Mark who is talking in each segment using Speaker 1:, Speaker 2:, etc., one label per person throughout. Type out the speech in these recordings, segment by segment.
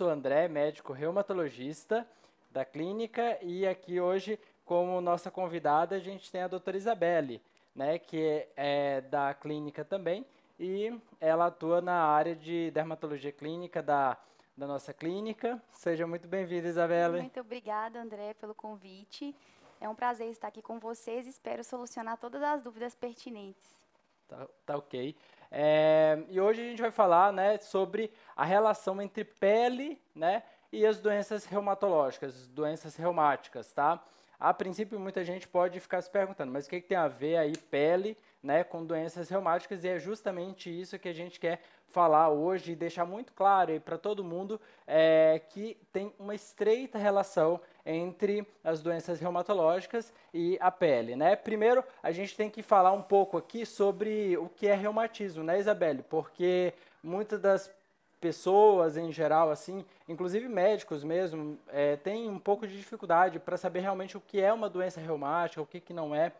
Speaker 1: sou André, médico reumatologista da clínica e aqui hoje, como nossa convidada, a gente tem a doutora Isabelle, né, que é da clínica também e ela atua na área de dermatologia clínica da, da nossa clínica. Seja muito bem-vinda, Isabelle.
Speaker 2: Muito obrigada, André, pelo convite. É um prazer estar aqui com vocês espero solucionar todas as dúvidas pertinentes.
Speaker 1: Tá, tá ok. É, e hoje a gente vai falar né, sobre a relação entre pele né, e as doenças reumatológicas, doenças reumáticas, tá? A princípio, muita gente pode ficar se perguntando, mas o que, que tem a ver aí pele né, com doenças reumáticas? E é justamente isso que a gente quer falar hoje e deixar muito claro para todo mundo é, que tem uma estreita relação entre as doenças reumatológicas e a pele, né? Primeiro, a gente tem que falar um pouco aqui sobre o que é reumatismo, né, Isabelle? Porque muitas das pessoas em geral, assim, inclusive médicos mesmo, é, têm um pouco de dificuldade para saber realmente o que é uma doença reumática, o que, que não é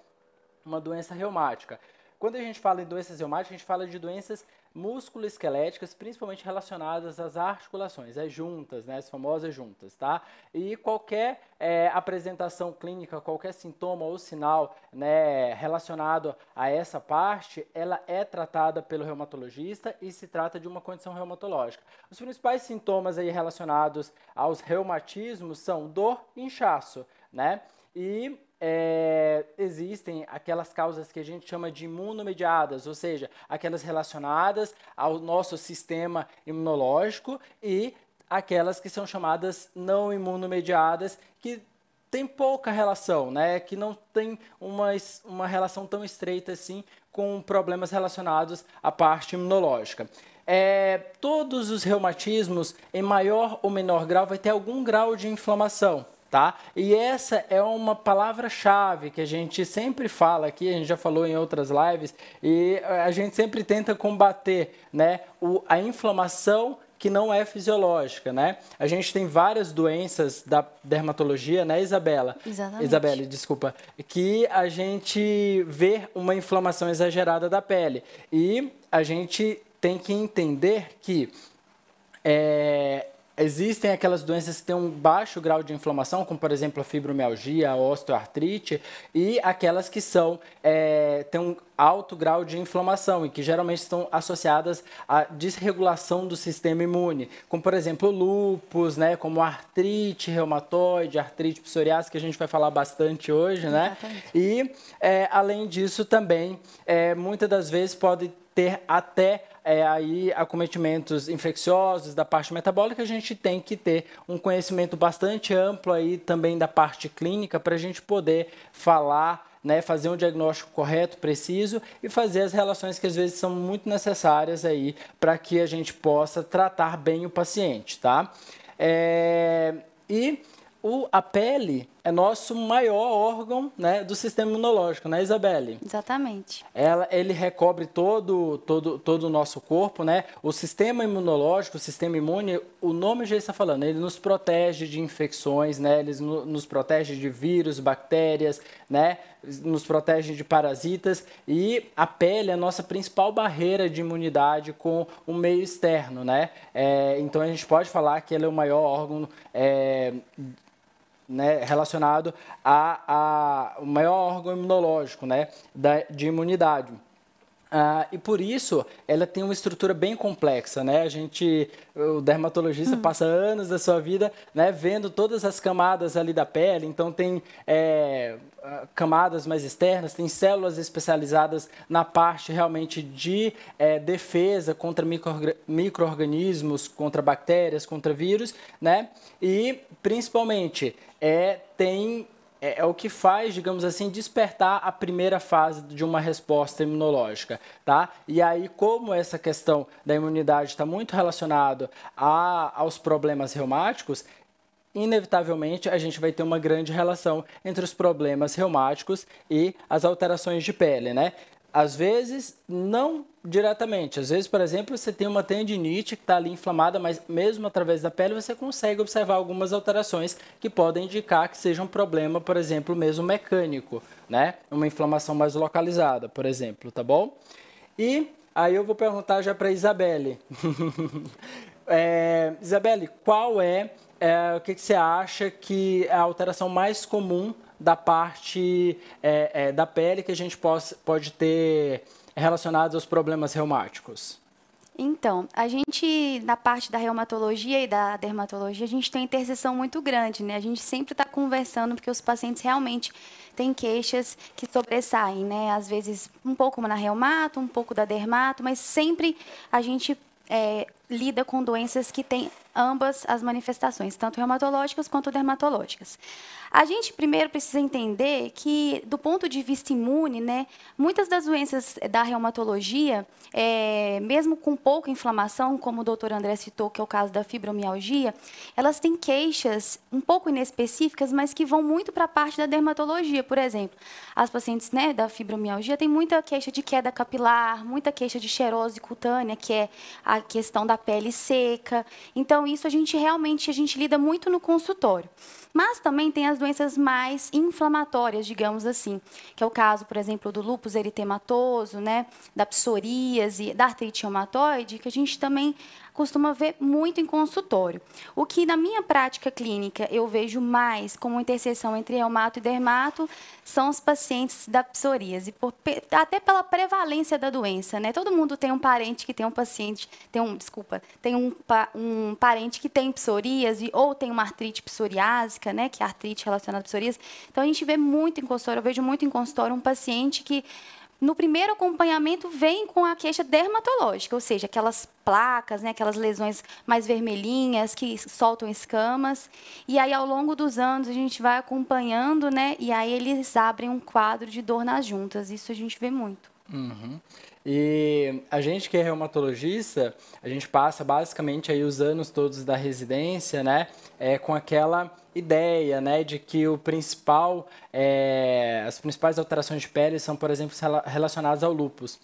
Speaker 1: uma doença reumática. Quando a gente fala em doenças reumáticas, a gente fala de doenças músculo-esqueléticas, principalmente relacionadas às articulações, as juntas, né, as famosas juntas, tá? E qualquer é, apresentação clínica, qualquer sintoma ou sinal né, relacionado a essa parte, ela é tratada pelo reumatologista e se trata de uma condição reumatológica. Os principais sintomas aí relacionados aos reumatismos são dor e inchaço, né? E é, existem aquelas causas que a gente chama de imunomediadas, ou seja, aquelas relacionadas ao nosso sistema imunológico e aquelas que são chamadas não imunomediadas, que tem pouca relação, né? que não tem uma, uma relação tão estreita assim com problemas relacionados à parte imunológica. É, todos os reumatismos, em maior ou menor grau, vai ter algum grau de inflamação tá? E essa é uma palavra-chave que a gente sempre fala aqui, a gente já falou em outras lives, e a gente sempre tenta combater, né, o, a inflamação que não é fisiológica, né? A gente tem várias doenças da dermatologia, né, Isabela?
Speaker 2: Exatamente.
Speaker 1: Isabela, desculpa, que a gente vê uma inflamação exagerada da pele e a gente tem que entender que é, Existem aquelas doenças que têm um baixo grau de inflamação, como por exemplo a fibromialgia, a osteoartrite, e aquelas que são é, têm um alto grau de inflamação e que geralmente estão associadas à desregulação do sistema imune, como por exemplo lúpus, né, como artrite reumatoide, artrite psoriásica, que a gente vai falar bastante hoje, né?
Speaker 2: Exatamente.
Speaker 1: E é, além disso também, é, muitas das vezes pode ter até é, aí acometimentos infecciosos da parte metabólica, a gente tem que ter um conhecimento bastante amplo aí também da parte clínica para a gente poder falar né, fazer um diagnóstico correto, preciso e fazer as relações que às vezes são muito necessárias aí para que a gente possa tratar bem o paciente, tá? É, e o, a pele é nosso maior órgão né, do sistema imunológico, né, Isabelle?
Speaker 2: Exatamente.
Speaker 1: Ela, ele recobre todo, todo, todo o nosso corpo, né? O sistema imunológico, o sistema imune, o nome já está falando, ele nos protege de infecções, né? Ele no, nos protege de vírus, bactérias, né? Nos protege de parasitas e a pele é a nossa principal barreira de imunidade com o meio externo, né? É, então a gente pode falar que ele é o maior órgão é, né, relacionado a, a, o maior órgão imunológico, né, da, de imunidade. Ah, e por isso ela tem uma estrutura bem complexa, né? A gente, o dermatologista hum. passa anos da sua vida, né, vendo todas as camadas ali da pele. Então tem é, camadas mais externas, tem células especializadas na parte realmente de é, defesa contra micro-organismos, contra bactérias, contra vírus, né? E principalmente é tem é, é, o que faz, digamos assim, despertar a primeira fase de uma resposta imunológica, tá? E aí, como essa questão da imunidade está muito relacionada aos problemas reumáticos, inevitavelmente a gente vai ter uma grande relação entre os problemas reumáticos e as alterações de pele, né? Às vezes, não diretamente. Às vezes, por exemplo, você tem uma tendinite que está ali inflamada, mas mesmo através da pele você consegue observar algumas alterações que podem indicar que seja um problema, por exemplo, mesmo mecânico, né? Uma inflamação mais localizada, por exemplo, tá bom? E aí eu vou perguntar já para Isabelle. É, Isabelle, qual é, é o que, que, você acha que é a alteração mais comum da parte é, é, da pele que a gente pode, pode ter relacionados aos problemas reumáticos?
Speaker 2: Então, a gente, na parte da reumatologia e da dermatologia, a gente tem interseção muito grande, né? A gente sempre está conversando porque os pacientes realmente têm queixas que sobressaem, né? Às vezes um pouco na reumato, um pouco da dermato, mas sempre a gente é, lida com doenças que têm ambas as manifestações, tanto reumatológicas quanto dermatológicas. A gente primeiro precisa entender que, do ponto de vista imune, né, muitas das doenças da reumatologia, é, mesmo com pouca inflamação, como o doutor André citou, que é o caso da fibromialgia, elas têm queixas um pouco inespecíficas, mas que vão muito para a parte da dermatologia. Por exemplo, as pacientes né, da fibromialgia têm muita queixa de queda capilar, muita queixa de xerose cutânea, que é a questão da pele seca. Então, isso a gente realmente a gente lida muito no consultório. Mas também tem as doenças mais inflamatórias, digamos assim, que é o caso, por exemplo, do lúpus eritematoso, né, da psoríase, da artrite reumatoide, que a gente também costuma ver muito em consultório. O que na minha prática clínica eu vejo mais como interseção entre reumato e dermato são os pacientes da psoríase, por, até pela prevalência da doença, né? Todo mundo tem um parente que tem um paciente, tem um, desculpa, tem um, um parente que tem psoríase ou tem uma artrite né, que é artrite relacionada à psoríase. Então a gente vê muito em consultório, eu vejo muito em consultório um paciente que no primeiro acompanhamento vem com a queixa dermatológica, ou seja, aquelas placas, né, aquelas lesões mais vermelhinhas que soltam escamas. E aí ao longo dos anos a gente vai acompanhando, né, e aí eles abrem um quadro de dor nas juntas. Isso a gente vê muito.
Speaker 1: Uhum. E a gente que é reumatologista, a gente passa basicamente aí os anos todos da residência, né, é, com aquela ideia, né, de que o principal, é, as principais alterações de pele são, por exemplo, relacionadas ao lúpus.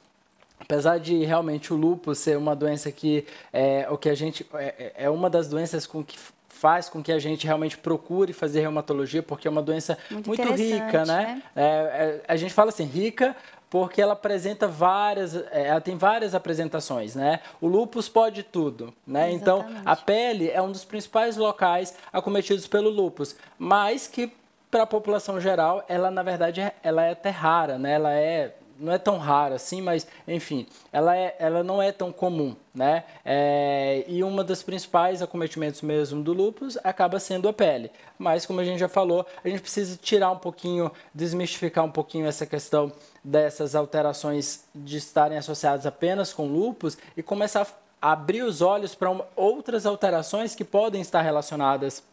Speaker 1: Apesar de realmente o lúpus ser uma doença que é o que a gente é, é uma das doenças com que faz com que a gente realmente procure fazer reumatologia, porque é uma doença muito, muito rica, né? né? É, é, a gente fala assim, rica porque ela apresenta várias, é, ela tem várias apresentações, né? O lúpus pode tudo, né? Exatamente. Então, a pele é um dos principais locais acometidos pelo lúpus, mas que para a população geral, ela na verdade ela é até rara, né? Ela é não é tão rara assim, mas enfim, ela, é, ela não é tão comum, né? É, e uma das principais acometimentos mesmo do lúpus acaba sendo a pele. Mas como a gente já falou, a gente precisa tirar um pouquinho, desmistificar um pouquinho essa questão dessas alterações de estarem associadas apenas com lúpus e começar a abrir os olhos para outras alterações que podem estar relacionadas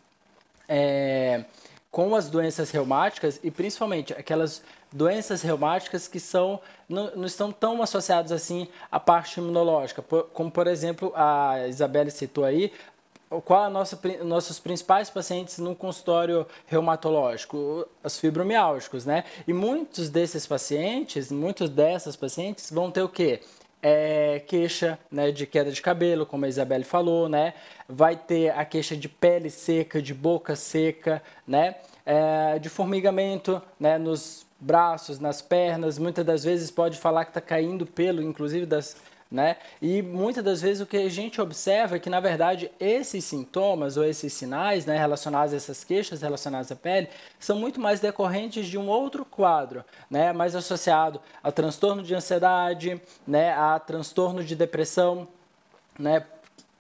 Speaker 1: é, com as doenças reumáticas e principalmente aquelas doenças reumáticas que são, não, não estão tão associadas assim à parte imunológica, como por exemplo a Isabelle citou aí, qual a nossa, nossos principais pacientes no consultório reumatológico? Os fibromiálgicos, né? E muitos desses pacientes, muitos dessas pacientes vão ter o quê? É, queixa né, de queda de cabelo, como a Isabelle falou, né? Vai ter a queixa de pele seca, de boca seca, né? É, de formigamento né, nos braços, nas pernas, muitas das vezes pode falar que está caindo pelo, inclusive das, né? E muitas das vezes o que a gente observa é que, na verdade, esses sintomas ou esses sinais né, relacionados a essas queixas relacionadas à pele são muito mais decorrentes de um outro quadro, né, mais associado a transtorno de ansiedade, né, a transtorno de depressão, né,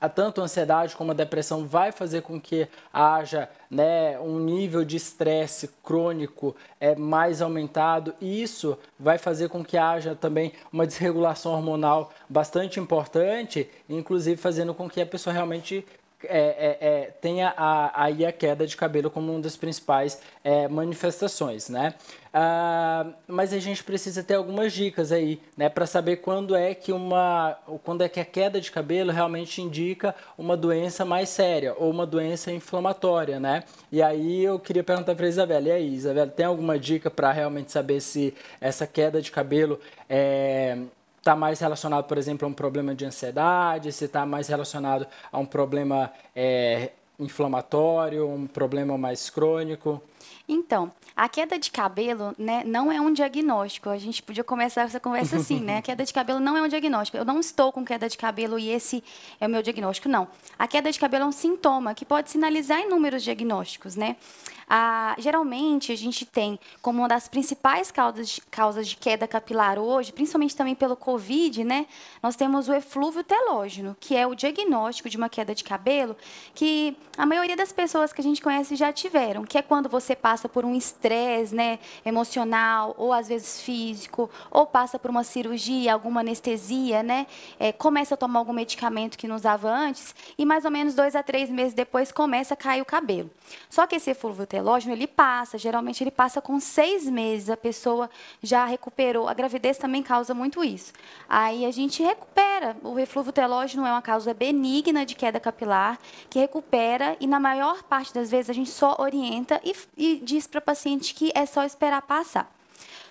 Speaker 1: a tanto a ansiedade como a depressão vai fazer com que haja né, um nível de estresse crônico é, mais aumentado e isso vai fazer com que haja também uma desregulação hormonal bastante importante, inclusive fazendo com que a pessoa realmente é, é, é, tenha a, aí a queda de cabelo como uma das principais é, manifestações, né? Ah, mas a gente precisa ter algumas dicas aí, né, para saber quando é que uma, quando é que a queda de cabelo realmente indica uma doença mais séria ou uma doença inflamatória, né? E aí eu queria perguntar para Isabela, e aí, Isabela, tem alguma dica para realmente saber se essa queda de cabelo é está mais relacionado, por exemplo, a um problema de ansiedade, se está mais relacionado a um problema é, inflamatório, um problema mais crônico?
Speaker 2: Então, a queda de cabelo né, não é um diagnóstico. A gente podia começar essa conversa assim, né? A queda de cabelo não é um diagnóstico. Eu não estou com queda de cabelo e esse é o meu diagnóstico, não. A queda de cabelo é um sintoma que pode sinalizar inúmeros diagnósticos, né? Ah, geralmente, a gente tem como uma das principais causas de, causas de queda capilar hoje, principalmente também pelo Covid, né? Nós temos o eflúvio telógeno, que é o diagnóstico de uma queda de cabelo que a maioria das pessoas que a gente conhece já tiveram, que é quando você passa por um estresse né, emocional, ou às vezes físico, ou passa por uma cirurgia, alguma anestesia, né? É, começa a tomar algum medicamento que não usava antes, e mais ou menos dois a três meses depois começa a cair o cabelo. Só que esse eflúvio telógeno, ele passa, geralmente ele passa com seis meses, a pessoa já recuperou. A gravidez também causa muito isso. Aí a gente recupera. O eflúvio telógeno é uma causa benigna de queda capilar, que recupera e na maior parte das vezes a gente só orienta e, e diz para o paciente que é só esperar passar.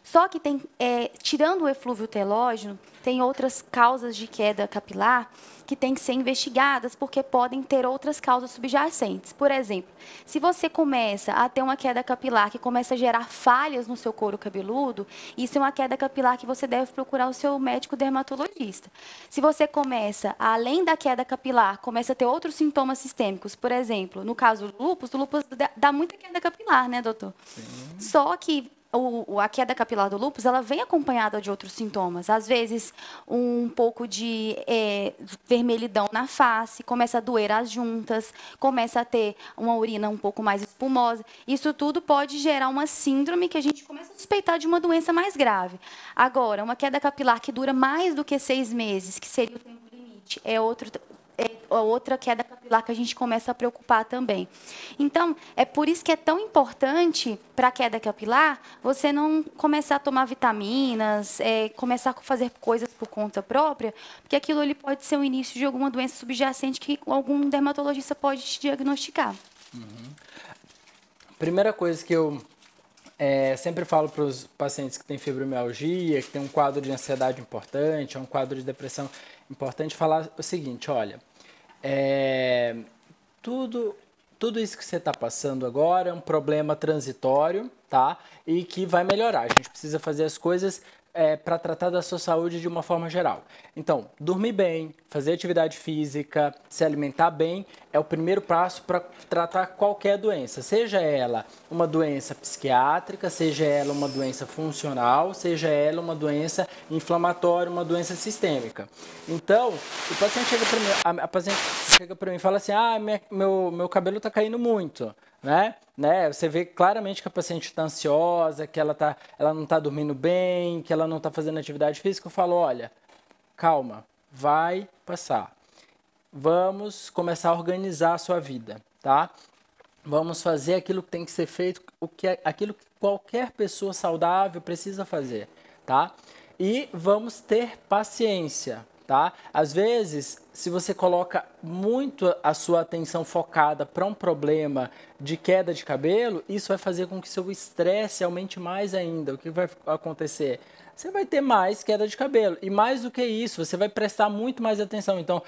Speaker 2: Só que tem, é, tirando o eflúvio telógeno, tem outras causas de queda capilar que têm que ser investigadas, porque podem ter outras causas subjacentes. Por exemplo, se você começa a ter uma queda capilar que começa a gerar falhas no seu couro cabeludo, isso é uma queda capilar que você deve procurar o seu médico dermatologista. Se você começa, além da queda capilar, começa a ter outros sintomas sistêmicos, por exemplo, no caso do lúpus, o lúpus dá muita queda capilar, né, doutor? Sim. Só que o, a queda capilar do lúpus ela vem acompanhada de outros sintomas. Às vezes, um pouco de é, vermelhidão na face, começa a doer as juntas, começa a ter uma urina um pouco mais espumosa. Isso tudo pode gerar uma síndrome que a gente começa a suspeitar de uma doença mais grave. Agora, uma queda capilar que dura mais do que seis meses, que seria o tempo limite, é outro, é outra queda capilar que a gente começa a preocupar também. Então, é por isso que é tão importante para a queda capilar você não começar a tomar vitaminas, é, começar a fazer coisas por conta própria, porque aquilo ali pode ser o início de alguma doença subjacente que algum dermatologista pode te diagnosticar. Uhum.
Speaker 1: Primeira coisa que eu é, sempre falo para os pacientes que têm fibromialgia, que tem um quadro de ansiedade importante, um quadro de depressão importante, falar o seguinte: olha, é, tudo, tudo isso que você está passando agora é um problema transitório, tá? E que vai melhorar. A gente precisa fazer as coisas é, para tratar da sua saúde de uma forma geral. Então, dormir bem, fazer atividade física, se alimentar bem é o primeiro passo para tratar qualquer doença, seja ela uma doença psiquiátrica, seja ela uma doença funcional, seja ela uma doença inflamatória, uma doença sistêmica. Então, o paciente chega para mim, a, a paciente chega para mim e fala assim: "Ah, minha, meu meu cabelo está caindo muito" né? né? Você vê claramente que a paciente está ansiosa, que ela, tá, ela não está dormindo bem, que ela não está fazendo atividade física. Eu falo, olha, calma, vai passar. Vamos começar a organizar a sua vida, tá? Vamos fazer aquilo que tem que ser feito, o que é, aquilo que qualquer pessoa saudável precisa fazer, tá? E vamos ter paciência, tá? Às vezes, se você coloca muito a sua atenção focada para um problema de queda de cabelo, isso vai fazer com que seu estresse aumente mais ainda. O que vai acontecer? Você vai ter mais queda de cabelo. E mais do que isso, você vai prestar muito mais atenção. Então,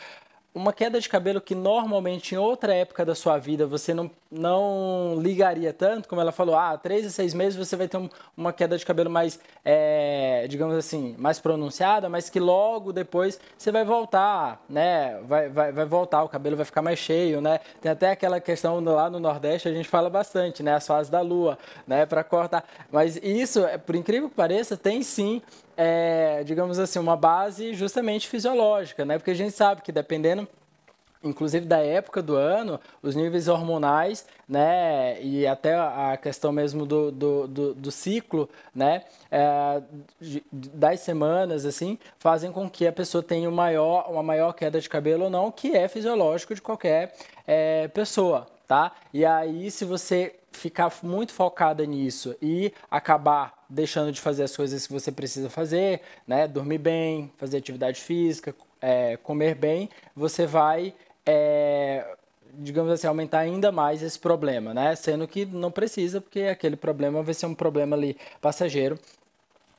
Speaker 1: uma queda de cabelo que normalmente em outra época da sua vida você não, não ligaria tanto, como ela falou, ah, três a seis meses você vai ter um, uma queda de cabelo mais, é, digamos assim, mais pronunciada, mas que logo depois você vai voltar, né? Vai, vai, vai voltar, o cabelo vai ficar mais cheio, né? Tem até aquela questão lá no Nordeste, a gente fala bastante, né? As fases da lua, né? Para cortar. Mas isso, é, por incrível que pareça, tem sim é, digamos assim, uma base justamente fisiológica, né? Porque a gente sabe que dependendo inclusive da época do ano, os níveis hormonais, né, e até a questão mesmo do, do, do, do ciclo, né, é, das semanas, assim, fazem com que a pessoa tenha uma maior, uma maior queda de cabelo ou não, que é fisiológico de qualquer é, pessoa, tá? E aí, se você ficar muito focada nisso e acabar deixando de fazer as coisas que você precisa fazer, né? Dormir bem, fazer atividade física, é, comer bem, você vai, é, digamos assim, aumentar ainda mais esse problema, né? Sendo que não precisa, porque aquele problema vai ser um problema ali passageiro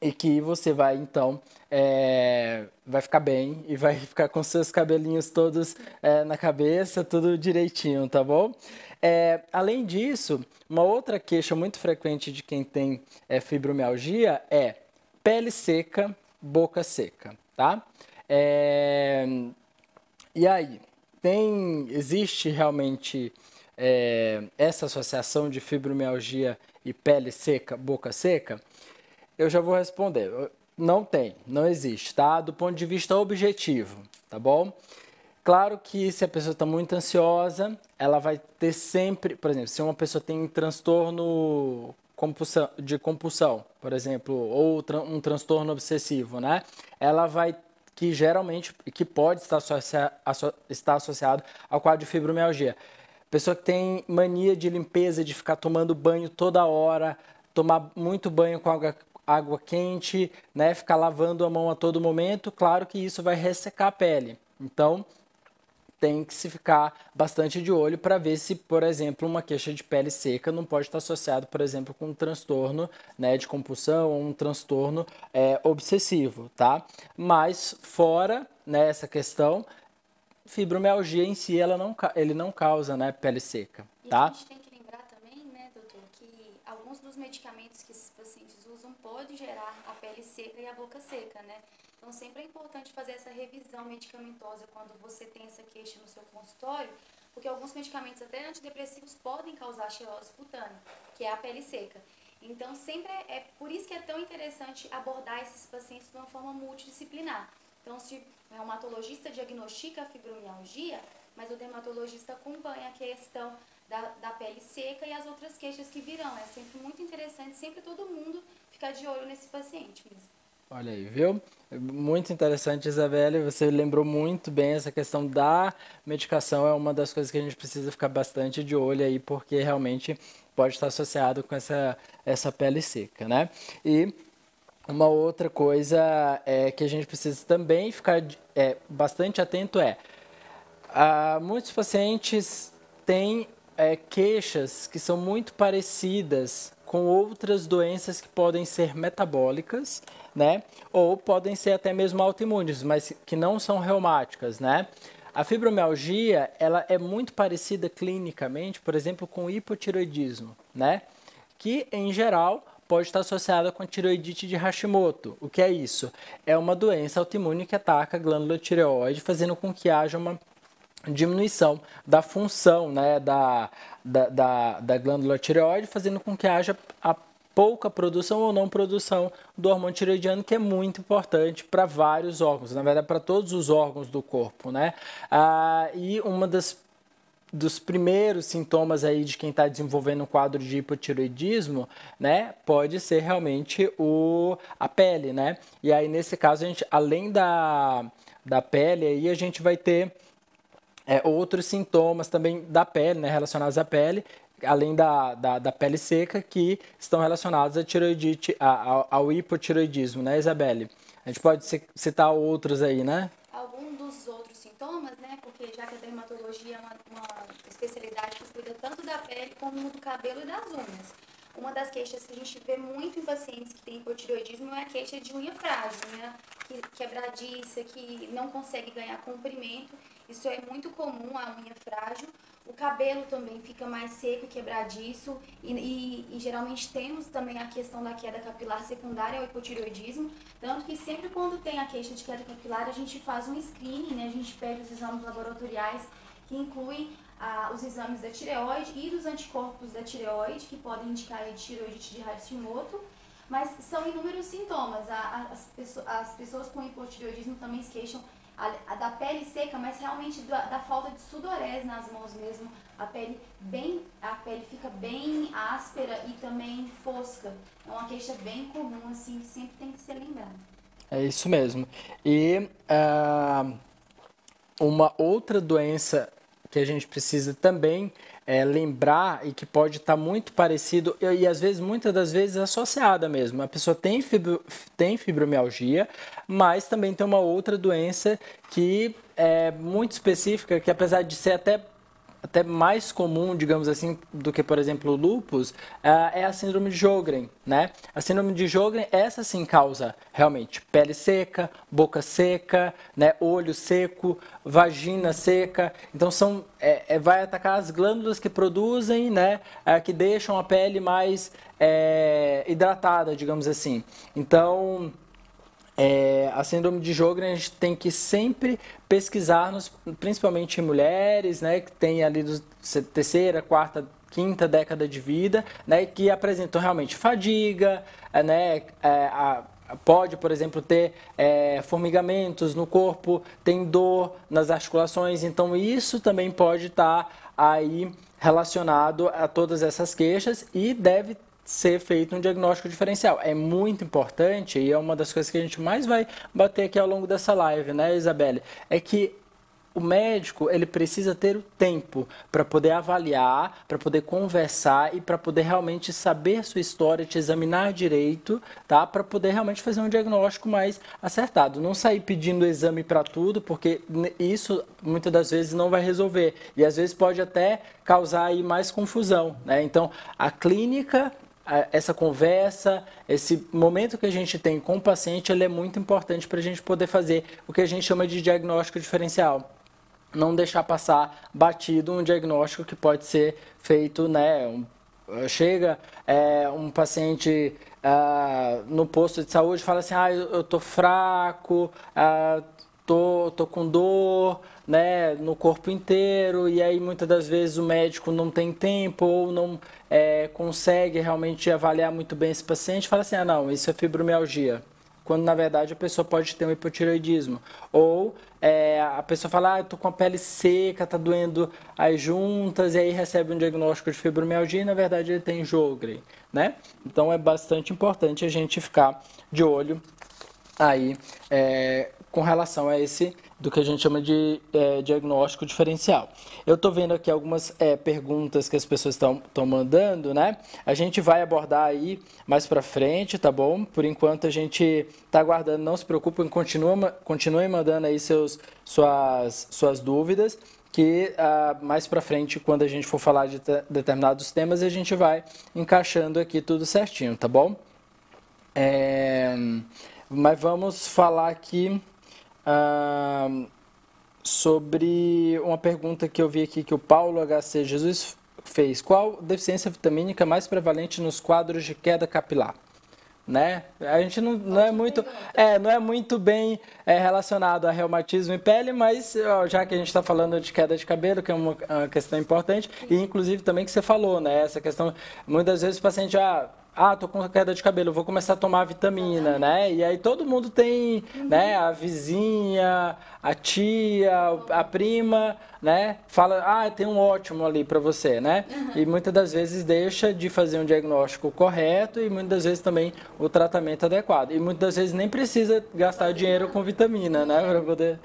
Speaker 1: e que você vai então é, vai ficar bem e vai ficar com seus cabelinhos todos é, na cabeça, tudo direitinho, tá bom? É, além disso, uma outra queixa muito frequente de quem tem é, fibromialgia é pele seca, boca seca, tá? É, e aí, tem, existe realmente é, essa associação de fibromialgia e pele seca, boca seca? Eu já vou responder. Não tem, não existe, tá? Do ponto de vista objetivo, tá bom? Claro que se a pessoa está muito ansiosa, ela vai ter sempre, por exemplo, se uma pessoa tem transtorno de compulsão, por exemplo, ou um transtorno obsessivo, né? Ela vai que geralmente que pode estar, associa, estar associado ao quadro de fibromialgia. Pessoa que tem mania de limpeza, de ficar tomando banho toda hora, tomar muito banho com água, água quente, né? Ficar lavando a mão a todo momento, claro que isso vai ressecar a pele. Então, tem que se ficar bastante de olho para ver se, por exemplo, uma queixa de pele seca não pode estar associado, por exemplo, com um transtorno né, de compulsão ou um transtorno é, obsessivo, tá? Mas fora né, essa questão, fibromialgia em si ela não, ele não causa né, pele seca, tá?
Speaker 2: E a gente tem que lembrar também, né, doutor, que alguns dos medicamentos que esses podem gerar a pele seca e a boca seca, né? Então, sempre é importante fazer essa revisão medicamentosa quando você tem essa queixa no seu consultório, porque alguns medicamentos, até antidepressivos, podem causar xilose cutânea, que é a pele seca. Então, sempre é, é por isso que é tão interessante abordar esses pacientes de uma forma multidisciplinar. Então, se o reumatologista diagnostica a fibromialgia, mas o dermatologista acompanha a questão da, da pele seca e as outras queixas que virão. É sempre muito interessante, sempre todo mundo ficar de olho nesse paciente mesmo.
Speaker 1: Olha aí, viu? Muito interessante, Isabelle. Você lembrou muito bem essa questão da medicação. É uma das coisas que a gente precisa ficar bastante de olho aí, porque realmente pode estar associado com essa, essa pele seca, né? E uma outra coisa é que a gente precisa também ficar é, bastante atento é a, muitos pacientes têm é, queixas que são muito parecidas com outras doenças que podem ser metabólicas, né? Ou podem ser até mesmo autoimunes, mas que não são reumáticas, né? A fibromialgia, ela é muito parecida clinicamente, por exemplo, com hipotiroidismo, né? Que em geral pode estar associada com tiroidite de Hashimoto. O que é isso? É uma doença autoimune que ataca a glândula tireoide, fazendo com que haja uma diminuição da função né, da, da, da, da glândula tireoide, fazendo com que haja a pouca produção ou não produção do hormônio tireoidiano, que é muito importante para vários órgãos, na verdade para todos os órgãos do corpo, né? Ah, e uma das dos primeiros sintomas aí de quem está desenvolvendo um quadro de hipotiroidismo, né, pode ser realmente o, a pele, né? E aí nesse caso a gente, além da, da pele, aí a gente vai ter é, outros sintomas também da pele, né, relacionados à pele, além da, da, da, pele seca, que estão relacionados à tiroidite, ao, ao hipotiroidismo, né, Isabelle? A gente pode citar outros aí, né?
Speaker 2: Alguns dos outros sintomas, né? Porque já que a dermatologia é uma, uma especialidade que cuida tanto da pele como do cabelo e das unhas. Uma das queixas que a gente vê muito em pacientes que têm hipotiroidismo é a queixa de unha frágil, unha quebradiça, que não consegue ganhar comprimento. Isso é muito comum, a unha frágil. O cabelo também fica mais seco quebradiço. E, e, e, geralmente temos também a questão da queda capilar secundária ao hipotiroidismo. Tanto que sempre quando tem a queixa de queda capilar, a gente faz um screening, né? A gente pega os exames laboratoriais que incluem ah, os exames da tireoide e dos anticorpos da tireoide, que podem indicar a tireoidite de Hashimoto. Mas são inúmeros sintomas. As pessoas com hipotireoidismo também se queixam a, a da pele seca, mas realmente da, da, falta de sudorese nas mãos mesmo. A pele bem, a pele fica bem áspera e também fosca. É uma queixa bem comum, assim, que sempre tem que ser lembrada.
Speaker 1: É isso mesmo. E uh, uma outra doença que a gente precisa também é, lembrar e que pode estar tá muito parecido e, e, às vezes, muitas das vezes, associada mesmo. A pessoa tem, fibro, tem fibromialgia, mas também tem uma outra doença que é muito específica, que apesar de ser até até mais comum, digamos assim, do que, por exemplo, o lúpus, é, é a síndrome de Sjögren, né? A síndrome de Sjögren, essa sim causa realmente pele seca, boca seca, né? olho seco, vagina seca. Então, são, é, é, vai atacar as glândulas que produzem, né? É, que deixam a pele mais é, hidratada, digamos assim. Então, é, a síndrome de Sjögren a gente tem que sempre pesquisar, nos, principalmente em mulheres, né, que tem ali do, terceira, quarta, quinta década de vida, né, que apresentam realmente fadiga, é, né, é, a, pode, por exemplo, ter é, formigamentos no corpo, tem dor nas articulações, então isso também pode estar tá aí relacionado a todas essas queixas e deve ser feito um diagnóstico diferencial. É muito importante e é uma das coisas que a gente mais vai bater aqui ao longo dessa live, né, Isabelle? É que o médico ele precisa ter o tempo para poder avaliar, para poder conversar e para poder realmente saber sua história, te examinar direito, tá? Para poder realmente fazer um diagnóstico mais acertado. Não sair pedindo exame para tudo, porque isso muitas das vezes não vai resolver e às vezes pode até causar aí mais confusão, né? Então a clínica essa conversa, esse momento que a gente tem com o paciente, ele é muito importante para a gente poder fazer o que a gente chama de diagnóstico diferencial. Não deixar passar batido um diagnóstico que pode ser feito, né? Um, chega é, um paciente ah, no posto de saúde fala assim, ah, eu, estou fraco, ah, tô, tô com dor, né, no corpo inteiro, e aí muitas das vezes o médico não tem tempo ou não é, consegue realmente avaliar muito bem esse paciente, fala assim, ah não, isso é fibromialgia, quando na verdade a pessoa pode ter um hipotireoidismo. Ou é, a pessoa fala, ah, eu tô com a pele seca, tá doendo as juntas, e aí recebe um diagnóstico de fibromialgia e na verdade ele tem Jogren, né? Então é bastante importante a gente ficar de olho aí é, com relação a esse do que a gente chama de é, diagnóstico diferencial. Eu estou vendo aqui algumas é, perguntas que as pessoas estão mandando, né? A gente vai abordar aí mais para frente, tá bom? Por enquanto a gente está aguardando, não se preocupem, continua, continuem mandando aí seus, suas, suas dúvidas, que ah, mais para frente, quando a gente for falar de determinados temas, a gente vai encaixando aqui tudo certinho, tá bom? É, mas vamos falar aqui sobre uma pergunta que eu vi aqui que o Paulo HC Jesus fez. Qual deficiência vitamínica mais prevalente nos quadros de queda capilar? Né? A gente não, não é muito é, não é muito bem é, relacionado a reumatismo e pele, mas ó, já que a gente está falando de queda de cabelo, que é uma, uma, questão importante, e inclusive também que você falou, né? Essa questão, muitas vezes o paciente ah, ah, tô com queda de cabelo, vou começar a tomar vitamina, né? E aí todo mundo tem, uhum. né, a vizinha, a tia, a prima, né? Fala, ah, tem um ótimo ali para você, né? Uhum. E muitas das vezes deixa de fazer um diagnóstico correto e muitas das vezes também o tratamento adequado. E muitas das vezes nem precisa gastar dinheiro com vitamina, né, para poder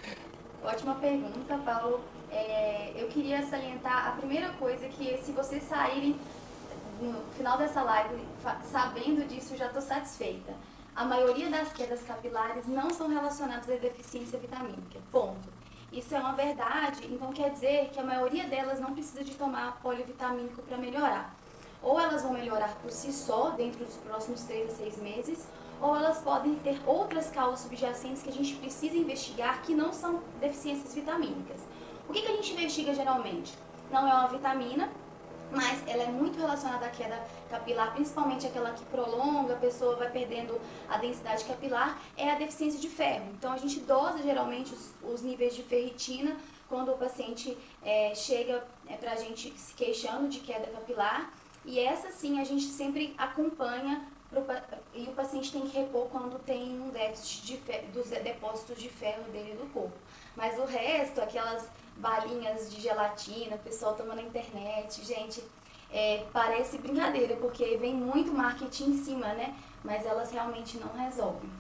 Speaker 2: Ótima pergunta, Paulo. É, eu queria salientar a primeira coisa que se vocês saírem no final dessa live, sabendo disso, já estou satisfeita. A maioria das quedas capilares não são relacionadas à deficiência vitamínica. Ponto. Isso é uma verdade, então quer dizer que a maioria delas não precisa de tomar polivitamínico para melhorar. Ou elas vão melhorar por si só, dentro dos próximos 3 a 6 meses, ou elas podem ter outras causas subjacentes que a gente precisa investigar que não são deficiências vitamínicas. O que, que a gente investiga geralmente? Não é uma vitamina, mas ela é muito relacionada à queda capilar, principalmente aquela que prolonga, a pessoa vai perdendo a densidade capilar, é a deficiência de ferro. Então a gente dosa geralmente os, os níveis de ferritina quando o paciente é, chega é, para a gente se queixando de queda capilar. E essa sim a gente sempre acompanha pro, e o paciente tem que repor quando tem um déficit de ferro, dos depósitos de ferro dele no corpo. Mas o resto, aquelas balinhas de gelatina, o pessoal toma na internet, gente, é, parece brincadeira, porque vem muito marketing em cima, né? Mas elas realmente não resolvem.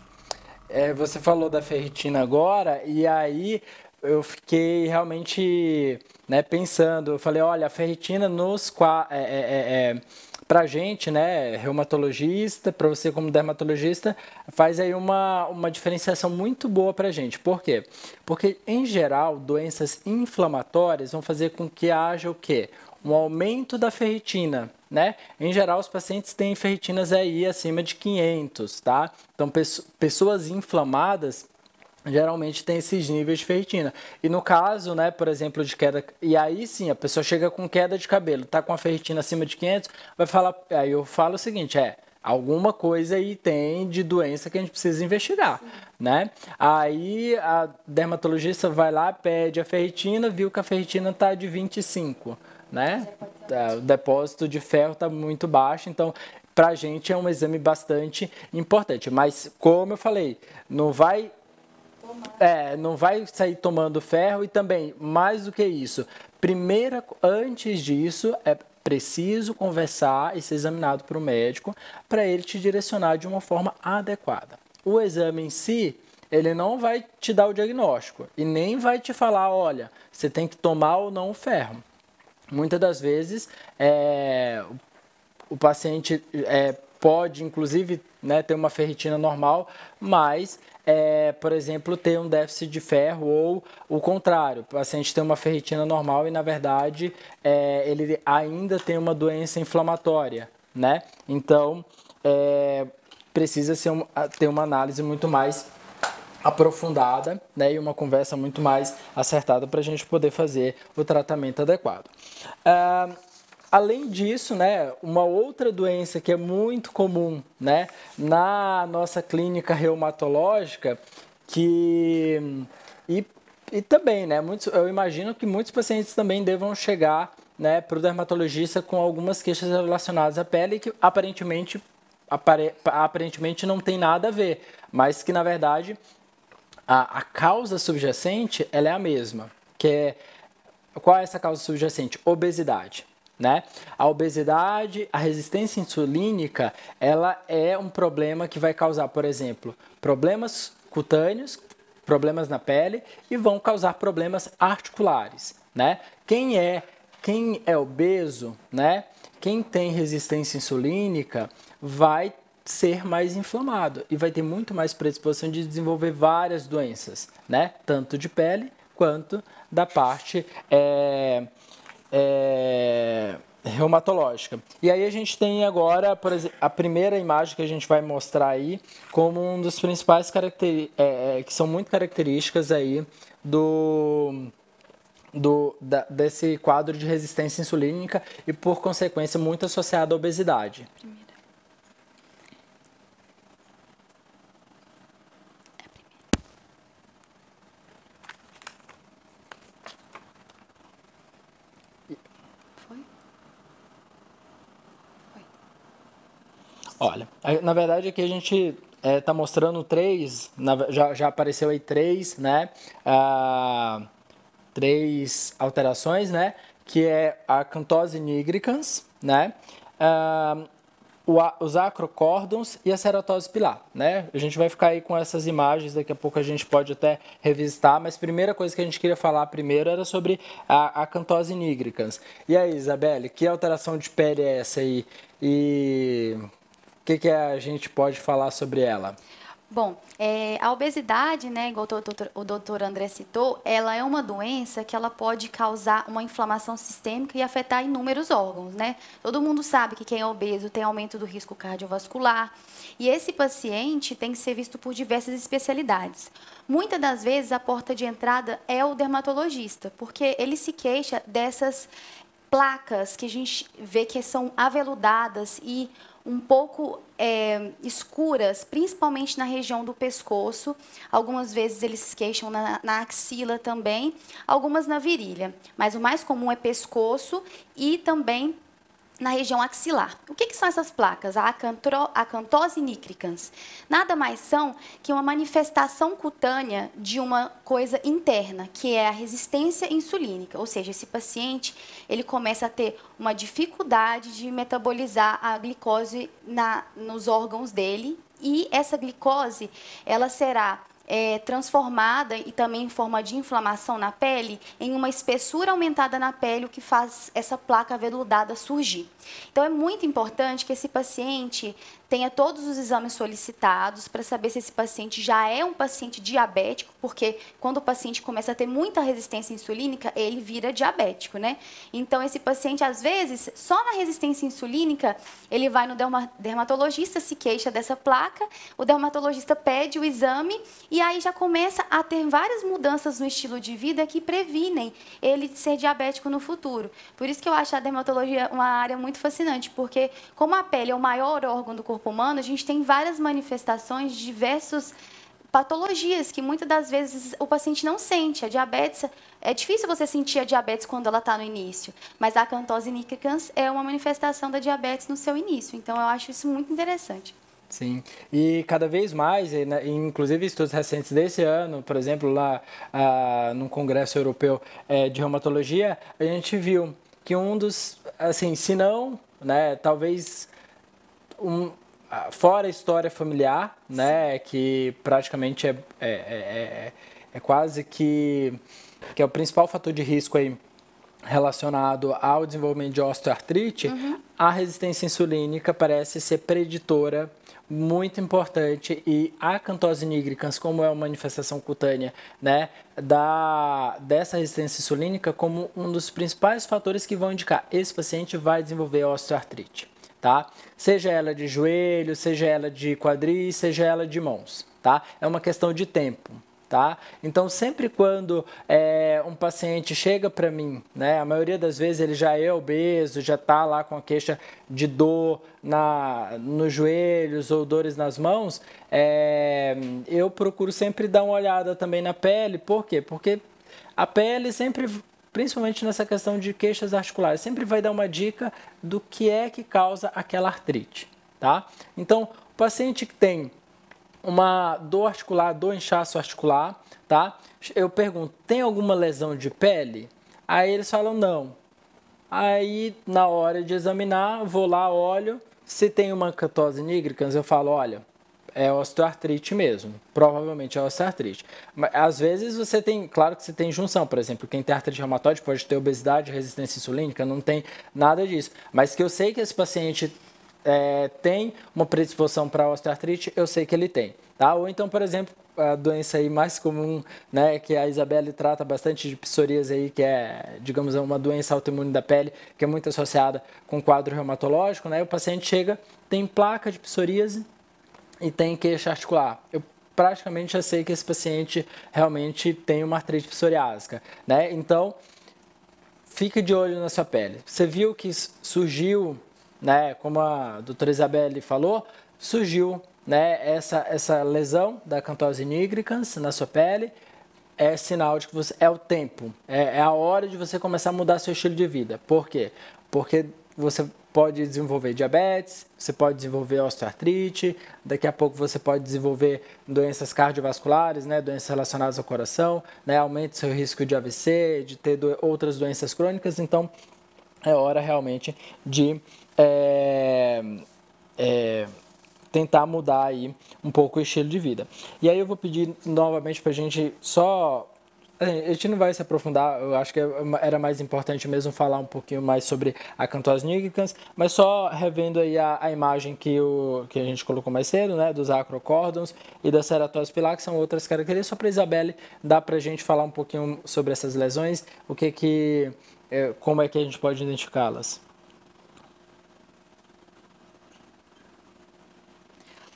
Speaker 1: É, você falou da ferritina agora, e aí eu fiquei realmente né, pensando, eu falei, olha, a ferritina nos é, é, é, é para a gente, né, reumatologista, para você como dermatologista, faz aí uma, uma diferenciação muito boa para a gente. Por quê? Porque, em geral, doenças inflamatórias vão fazer com que haja o quê? Um aumento da ferritina, né? Em geral, os pacientes têm ferritinas aí acima de 500, tá? Então, pessoas inflamadas geralmente tem esses níveis de ferritina. E no caso, né, por exemplo, de queda, e aí sim, a pessoa chega com queda de cabelo, tá com a ferritina acima de 500, vai falar, aí eu falo o seguinte, é, alguma coisa aí tem de doença que a gente precisa investigar, sim. né? Aí a dermatologista vai lá, pede a ferritina, viu que a ferritina tá de 25, né? É, o depósito de ferro tá muito baixo, então para a gente é um exame bastante importante. Mas, como eu falei, não vai é, não vai sair tomando ferro e também, mais do que isso, primeira, antes disso, é preciso conversar e ser examinado por um médico para ele te direcionar de uma forma adequada. O exame em si, ele não vai te dar o diagnóstico e nem vai te falar, olha, você tem que tomar ou não o ferro. Muitas das vezes, é, o paciente é, pode, inclusive, né, ter uma ferritina normal, mas é, por exemplo, ter um déficit de ferro ou o contrário, o paciente tem uma ferritina normal e, na verdade, é, ele ainda tem uma doença inflamatória, né? Então, é, precisa ser um, ter uma análise muito mais aprofundada né, e uma conversa muito mais acertada para a gente poder fazer o tratamento adequado. Uh, Além disso, né, uma outra doença que é muito comum né, na nossa clínica reumatológica, que e, e também, né, muitos, eu imagino que muitos pacientes também devam chegar né, para o dermatologista com algumas queixas relacionadas à pele que aparentemente, apare, aparentemente não tem nada a ver, mas que na verdade a, a causa subjacente ela é a mesma, que é qual é essa causa subjacente? Obesidade. Né? A obesidade, a resistência insulínica, ela é um problema que vai causar, por exemplo, problemas cutâneos, problemas na pele e vão causar problemas articulares, né? Quem é quem é obeso, né? Quem tem resistência insulínica vai ser mais inflamado e vai ter muito mais predisposição de desenvolver várias doenças, né? Tanto de pele quanto da parte é, é, reumatológica. E aí a gente tem agora, exemplo, a primeira imagem que a gente vai mostrar aí como um dos principais características, é, é, que são muito características aí do, do da, desse quadro de resistência insulínica e por consequência muito associado à obesidade. Primeira. Olha, na verdade aqui a gente está tá mostrando três, na, já, já apareceu aí três, né? Ah, três alterações, né? Que é a cantose nigricans, né? Ah, os acrocórdons e a ceratose pilar, né? A gente vai ficar aí com essas imagens, daqui a pouco a gente pode até revisitar, mas a primeira coisa que a gente queria falar primeiro era sobre a, a cantose nigricans. E aí, Isabelle, que alteração de pele é essa aí? E que, que a gente pode falar sobre ela?
Speaker 2: Bom, é, a obesidade, né, igual o doutor, André citou, ela é uma doença que ela pode causar uma inflamação sistêmica e afetar inúmeros órgãos, né? Todo mundo sabe que quem é obeso tem aumento do risco cardiovascular e esse paciente tem que ser visto por diversas especialidades. Muitas das vezes a porta de entrada é o dermatologista, porque ele se queixa dessas placas que a gente vê que são aveludadas e um pouco é, escuras, principalmente na região do pescoço. Algumas vezes eles se queixam na, na, axila também, algumas na virilha. Mas o mais comum é pescoço e também na região axilar. O que, que são essas placas? A acantose nigricans. Nada mais são que uma manifestação cutânea de uma coisa interna, que é a resistência insulínica. Ou seja, esse paciente ele começa a ter uma dificuldade de metabolizar a glicose na, nos órgãos dele e essa glicose ela será é, transformada e também em forma de inflamação na pele, em uma espessura aumentada na pele, o que faz essa placa veludada surgir. Então, é muito importante que esse paciente tenha todos os exames solicitados para saber se esse paciente já é um paciente diabético, porque quando o paciente começa a ter muita resistência insulínica, ele vira diabético, né? Então, esse paciente, às vezes, só na resistência insulínica, ele vai no dermatologista, se queixa dessa placa, o dermatologista pede o exame e aí já começa a ter várias mudanças no estilo de vida que previnem ele de ser diabético no futuro. Por isso que eu acho a dermatologia uma área muito fascinante, porque como a pele é o maior órgão do corpo humano, a gente tem várias manifestações de diversos patologias que muitas das vezes o paciente não sente. A diabetes, é difícil você sentir a diabetes quando ela está no início, mas a cantose nigricans é uma manifestação da diabetes no seu início. Então, eu acho isso muito interessante.
Speaker 1: Sim, e cada vez mais, inclusive estudos recentes desse ano, por exemplo, lá ah, no Congresso Europeu é, de Reumatologia, a gente viu que um dos, assim, se não, né, talvez um, fora a história familiar, né, que praticamente é, é, é, é, é quase que, que é o principal fator de risco aí relacionado ao desenvolvimento de osteoartrite, uhum. a resistência insulínica parece ser preditora muito importante e a cantose nigricans, como é uma manifestação cutânea, né, da, dessa resistência insulínica como um dos principais fatores que vão indicar esse paciente vai desenvolver osteoartrite, tá? Seja ela de joelho, seja ela de quadris, seja ela de mãos, tá? É uma questão de tempo, tá? Então, sempre quando é, um paciente chega para mim, né, a maioria das vezes ele já é obeso, já está lá com a queixa de dor na, nos joelhos ou dores nas mãos, é, eu procuro sempre dar uma olhada também na pele, por quê? Porque a pele sempre principalmente nessa questão de queixas articulares, sempre vai dar uma dica do que é que causa aquela artrite, tá? Então, o paciente que tem uma dor articular, dor inchaço articular, tá? Eu pergunto, tem alguma lesão de pele? Aí eles falam não. Aí, na hora de examinar, vou lá, olho. Se tem uma cantose nigricans, eu falo, olha, é osteoartrite mesmo. Provavelmente é osteoartrite. Mas, às vezes você tem, claro que você tem junção, por exemplo, quem tem artrite reumatoide pode ter obesidade, resistência insulínica, não tem nada disso. Mas que eu sei que esse paciente é, tem uma predisposição para osteoartrite, eu sei que ele tem. Tá? Ou então, por exemplo, a doença aí mais comum, né, que a Isabelle trata bastante de psoríase aí, que é, digamos, uma doença autoimune da pele, que é muito associada com quadro reumatológico, né? O paciente chega, tem placa de psoríase e tem queixa articular. Eu praticamente já sei que esse paciente realmente tem uma artrite psoriásica, né? Então, fique de olho na sua pele. Você viu que surgiu né, como a doutora Isabelle falou, surgiu né, essa, essa lesão da cantose nigricans na sua pele, é sinal de que você é o tempo, é, é, a hora de você começar a mudar seu estilo de vida. Por quê? Porque você pode desenvolver diabetes, você pode desenvolver osteoartrite, daqui a pouco você pode desenvolver doenças cardiovasculares, né, doenças relacionadas ao coração, né, aumenta seu risco de AVC, de ter do, outras doenças crônicas. Então, é hora realmente de é, é, tentar mudar aí um pouco o estilo de vida. E aí eu vou pedir novamente para a gente só a gente não vai se aprofundar, eu acho que era mais importante mesmo falar um pouquinho mais sobre a cantose nigricans, mas só revendo aí a, a, imagem que, o, que a gente colocou mais cedo, né, dos acrocórdons e da ceratose pilar, que são outras características, só para Isabelle dá para a gente falar um pouquinho sobre essas lesões, o que que, é, como é que a gente pode identificá-las.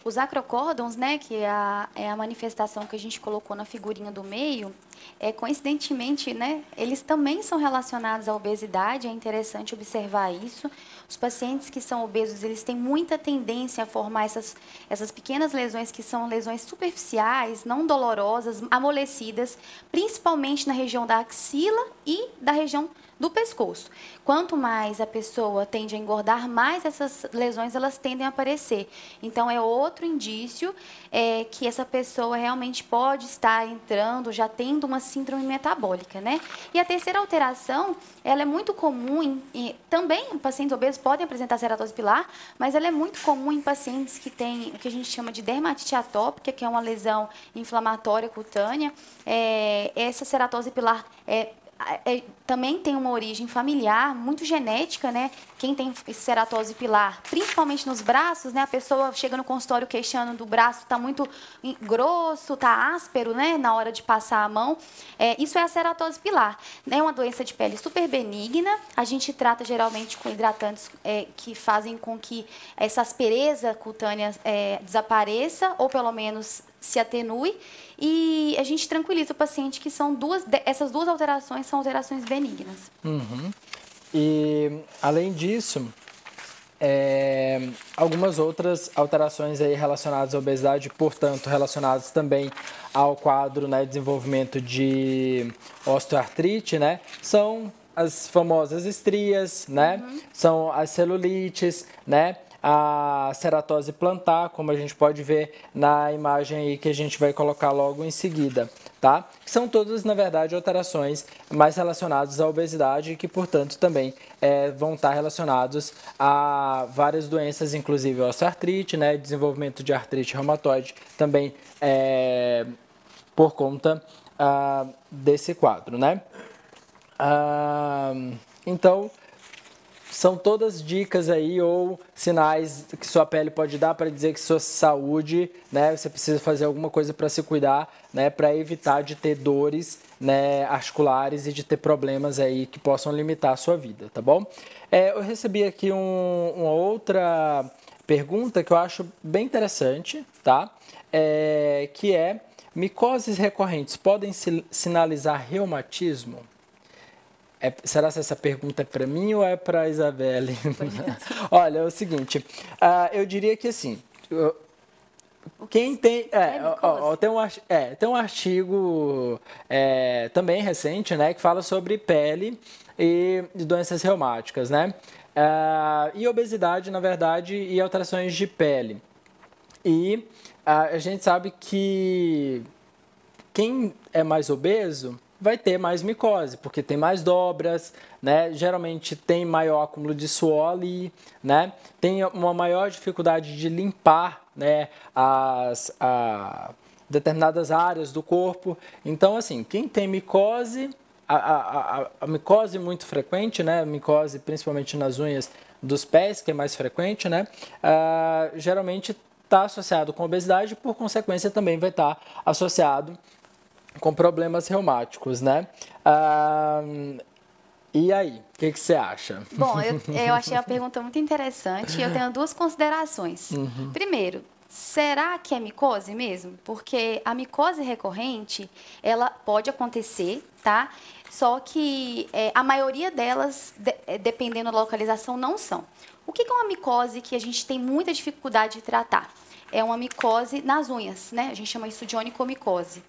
Speaker 2: Os acrocórdons, né, que é a, é a manifestação que a gente colocou na figurinha do meio, é, coincidentemente, né, eles também são relacionados à obesidade, é interessante observar isso. Os pacientes que são obesos, eles têm muita tendência a formar essas, essas pequenas lesões que são lesões superficiais, não dolorosas, amolecidas, principalmente na região da axila e da região do pescoço. Quanto mais a pessoa tende a engordar, mais essas lesões elas tendem a aparecer. Então é outro indício é, que essa pessoa realmente pode estar entrando, já tendo uma síndrome metabólica, né? E a terceira alteração, ela é muito comum em também pacientes obesos podem apresentar ceratose pilar, mas ela é muito comum em pacientes que têm o que a gente chama de dermatite atópica, que é uma lesão inflamatória cutânea. É, essa ceratose pilar é é, também tem uma origem familiar, muito genética, né? Quem tem ceratose pilar, principalmente nos braços, né? A pessoa chega no consultório queixando do braço, está muito grosso, está áspero, né? Na hora de passar a mão. É, isso é a ceratose pilar. É uma doença de pele super benigna. A gente trata geralmente com hidratantes é, que fazem com que essa aspereza cutânea é, desapareça, ou pelo menos se atenue e a gente tranquiliza o paciente que são duas, essas duas alterações são alterações benignas.
Speaker 1: Uhum. E além disso, é, algumas outras alterações aí relacionadas à obesidade, portanto, relacionadas também ao quadro, né, desenvolvimento de osteoartrite, né, são as famosas estrias, né, uhum. são as celulites, né, a ceratose plantar, como a gente pode ver na imagem aí que a gente vai colocar logo em seguida, tá? São todas, na verdade, alterações mais relacionadas à obesidade e que, portanto, também é, vão estar relacionados a várias doenças, inclusive osteoartrite, né? Desenvolvimento de artrite reumatoide também é, por conta ah, desse quadro, né? Ah, então, são todas dicas aí ou sinais que sua pele pode dar para dizer que sua saúde, né, você precisa fazer alguma coisa para se cuidar, né, para evitar de ter dores, né, articulares e de ter problemas aí que possam limitar a sua vida, tá bom? É, eu recebi aqui um, uma outra pergunta que eu acho bem interessante, tá? É, que é micoses recorrentes podem sinalizar reumatismo? É, será que essa pergunta é para mim ou é para a Isabelle? Olha, é o seguinte, uh, eu diria que assim, quem tem. É, ó, ó, tem, um, é, tem um artigo é, também recente, né, que fala sobre pele e doenças reumáticas, né? Uh, e obesidade, na verdade, e alterações de pele. E uh, a gente sabe que quem é mais obeso vai ter mais micose, porque tem mais dobras, né? Geralmente tem maior acúmulo de suor ali, né? Tem uma maior dificuldade de limpar, né? As a, determinadas áreas do corpo. Então, assim, quem tem micose, a, a, a, micose muito frequente, né? Micose principalmente nas unhas dos pés, que é mais frequente, né? Uh, geralmente está associado com obesidade, por consequência também vai estar tá associado com problemas reumáticos, né? Ah, e aí, o que, que, você acha?
Speaker 2: Bom, eu, eu achei a pergunta muito interessante e eu tenho duas considerações. Uhum. Primeiro, será que é micose mesmo? Porque a micose recorrente, ela pode acontecer, tá? Só que é, a maioria delas, de, é, dependendo da localização, não são. O que é uma micose que a gente tem muita dificuldade de tratar? É uma micose nas unhas, né? A gente chama isso de onicomicose.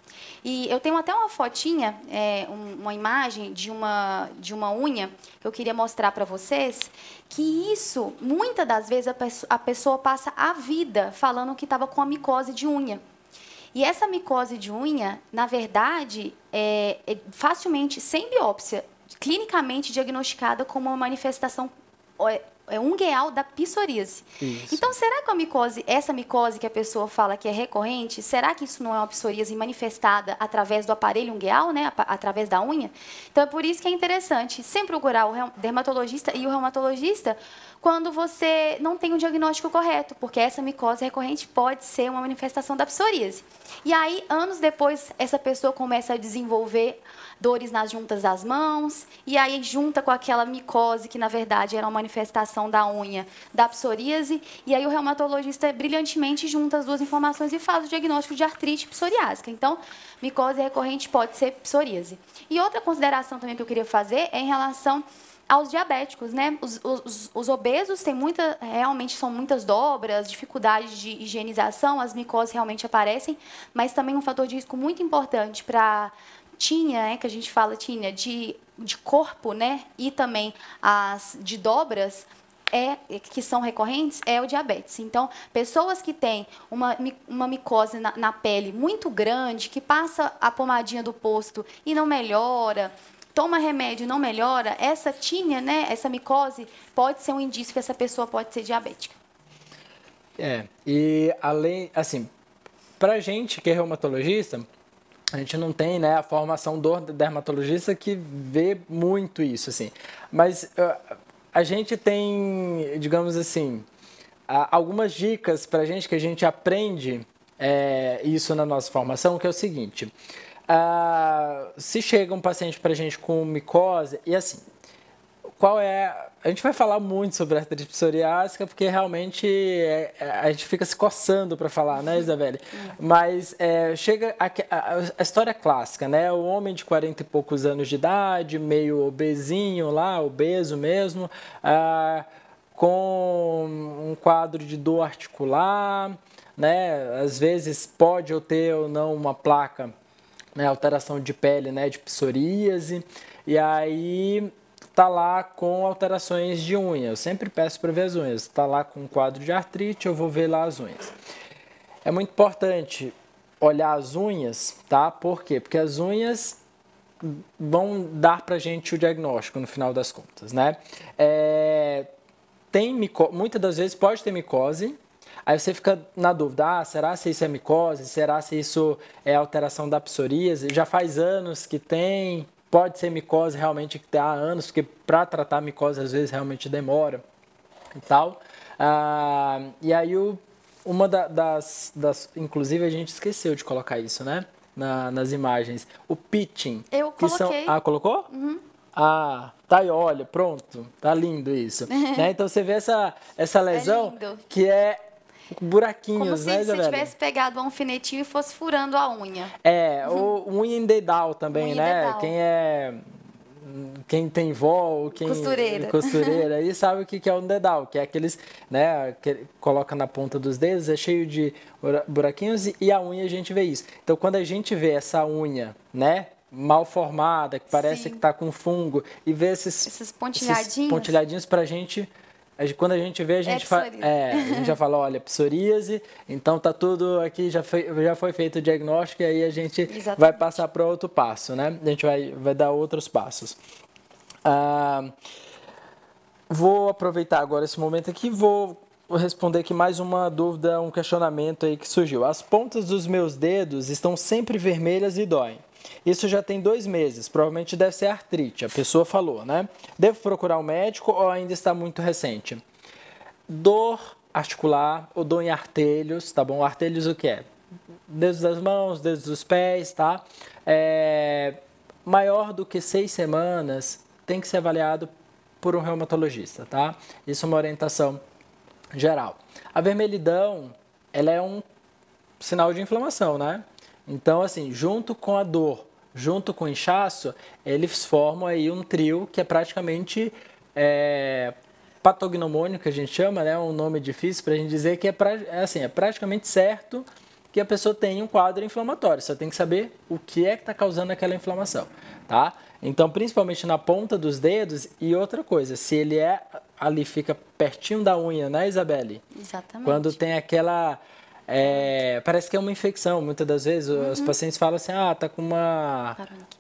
Speaker 2: E eu tenho até uma fotinha, é, uma imagem de uma, de uma unha que eu queria mostrar para vocês, que isso, muitas das vezes, a pessoa, a pessoa passa a vida falando que estava com a micose de unha. E essa micose de unha, na verdade, é, é facilmente, sem biópsia, clinicamente diagnosticada como uma manifestação é, um da psoríase. Isso. Então, será que a micose, essa micose que a pessoa fala que é recorrente, será que isso não é uma psoríase manifestada através do aparelho ungueal, né, através da unha? Então, é por isso que é interessante sempre procurar o dermatologista e o reumatologista quando você não tem o diagnóstico correto, porque essa micose recorrente pode ser uma manifestação da psoríase. E aí, anos depois, essa pessoa começa a desenvolver dores nas juntas das mãos, e aí junta com aquela micose, que na verdade era uma manifestação da unha, da psoríase, e aí o reumatologista brilhantemente junta as duas informações e faz o diagnóstico de artrite psoriásica. Então, micose recorrente pode ser psoríase. E outra consideração também que eu queria fazer é em relação aos diabéticos, né? Os, os, os, obesos têm muita, realmente são muitas dobras, dificuldade de higienização, as micoses realmente aparecem, mas também um fator de risco muito importante para tinha, né, que a gente fala tinha de, de corpo, né, e também as de dobras, é, que são recorrentes é o diabetes. Então, pessoas que têm uma, uma micose na, na pele muito grande, que passa a pomadinha do posto e não melhora, toma remédio e não melhora, essa tinha, né, essa micose, pode ser um indício que essa pessoa pode ser diabética.
Speaker 1: É, e além, assim, pra gente que é reumatologista, a gente não tem né, a formação do dermatologista que vê muito isso, assim. Mas uh, a gente tem, digamos assim, algumas dicas para a gente que a gente aprende é, isso na nossa formação, que é o seguinte. Uh, se chega um paciente para a gente com micose, e assim, qual é. A gente vai falar muito sobre artrite psoriásica, porque realmente é, é, a gente fica se coçando para falar, né, Isabelle? Mas é, chega a, a, a, história clássica, né? O homem de 40 e poucos anos de idade, meio obesinho lá, obeso mesmo, ah, com um quadro de dor articular, né? Às vezes pode ou ter ou não uma placa, né? alteração de pele, né? De psoríase. E aí está lá com alterações de unha. Eu sempre peço para ver as unhas. Está lá com um quadro de artrite, eu vou ver lá as unhas. É muito importante olhar as unhas, tá? Por quê? Porque as unhas vão dar para gente o diagnóstico no final das contas, né? É, tem mico... muitas das vezes pode ter micose, Aí você fica na dúvida, ah, será se isso é micose? Será se isso é alteração da psoríase? Já faz anos que tem, Pode ser micose realmente que há anos, porque para tratar micose às vezes realmente demora e tal. Ah, e aí o, uma da, das, das. Inclusive a gente esqueceu de colocar isso, né? Na, nas imagens. O pitching.
Speaker 2: Eu coloquei.
Speaker 1: São, ah, colocou?
Speaker 2: Uhum.
Speaker 1: Ah, tá aí, olha, pronto. Tá lindo isso. né? Então você vê essa, essa é lesão é que é buraquinhos,
Speaker 2: Como se
Speaker 1: né,
Speaker 2: você tivesse pegado um alfinetinho e fosse furando a unha.
Speaker 1: É, o unha em dedal também, unha né? Dedal. Quem é quem tem vó quem
Speaker 2: costureira,
Speaker 1: costureira aí sabe o que é um dedal, que é aqueles, né, que coloca na ponta dos dedos, é cheio de buraquinhos e a unha a gente vê isso. Então quando a gente vê essa unha, né, mal formada, que parece Sim. que está com fungo e vê esses,
Speaker 2: esses pontilhadinhos, esses
Speaker 1: pontilhadinhos pra gente quando a gente vê, a gente,
Speaker 2: é,
Speaker 1: é, a gente já fala, olha, psoríase, então tá tudo aqui, já foi, já foi feito o diagnóstico e aí a gente Exatamente. vai passar para outro passo, né? A gente vai, vai dar outros passos. Ah, vou aproveitar agora esse momento aqui, vou responder aqui mais uma dúvida, um questionamento aí que surgiu. As pontas dos meus dedos estão sempre vermelhas e doem. Isso já tem dois meses, provavelmente deve ser artrite, a pessoa falou, né? Devo procurar um médico ou ainda está muito recente? Dor articular ou dor em artelhos, tá bom? Artelhos o que é? Dedos das mãos, dedos dos pés, tá? É, maior do que seis semanas tem que ser avaliado por um reumatologista, tá? Isso é uma orientação geral. A vermelhidão, ela é um sinal de inflamação, né? Então, assim, junto com a dor, junto com o inchaço, eles formam aí um trio que é praticamente é, patognomônio, que a gente chama, né? Um nome difícil para a gente dizer que é, pra, é, assim, é praticamente certo que a pessoa tem um quadro inflamatório. Só tem que saber o que é que está causando aquela inflamação, tá? Então, principalmente na ponta dos dedos e outra coisa, se ele é ali fica pertinho da unha, né, Isabelle?
Speaker 2: Exatamente.
Speaker 1: Quando tem aquela é, parece que é uma infecção. Muitas das vezes uhum. os pacientes falam assim, ah, tá com uma...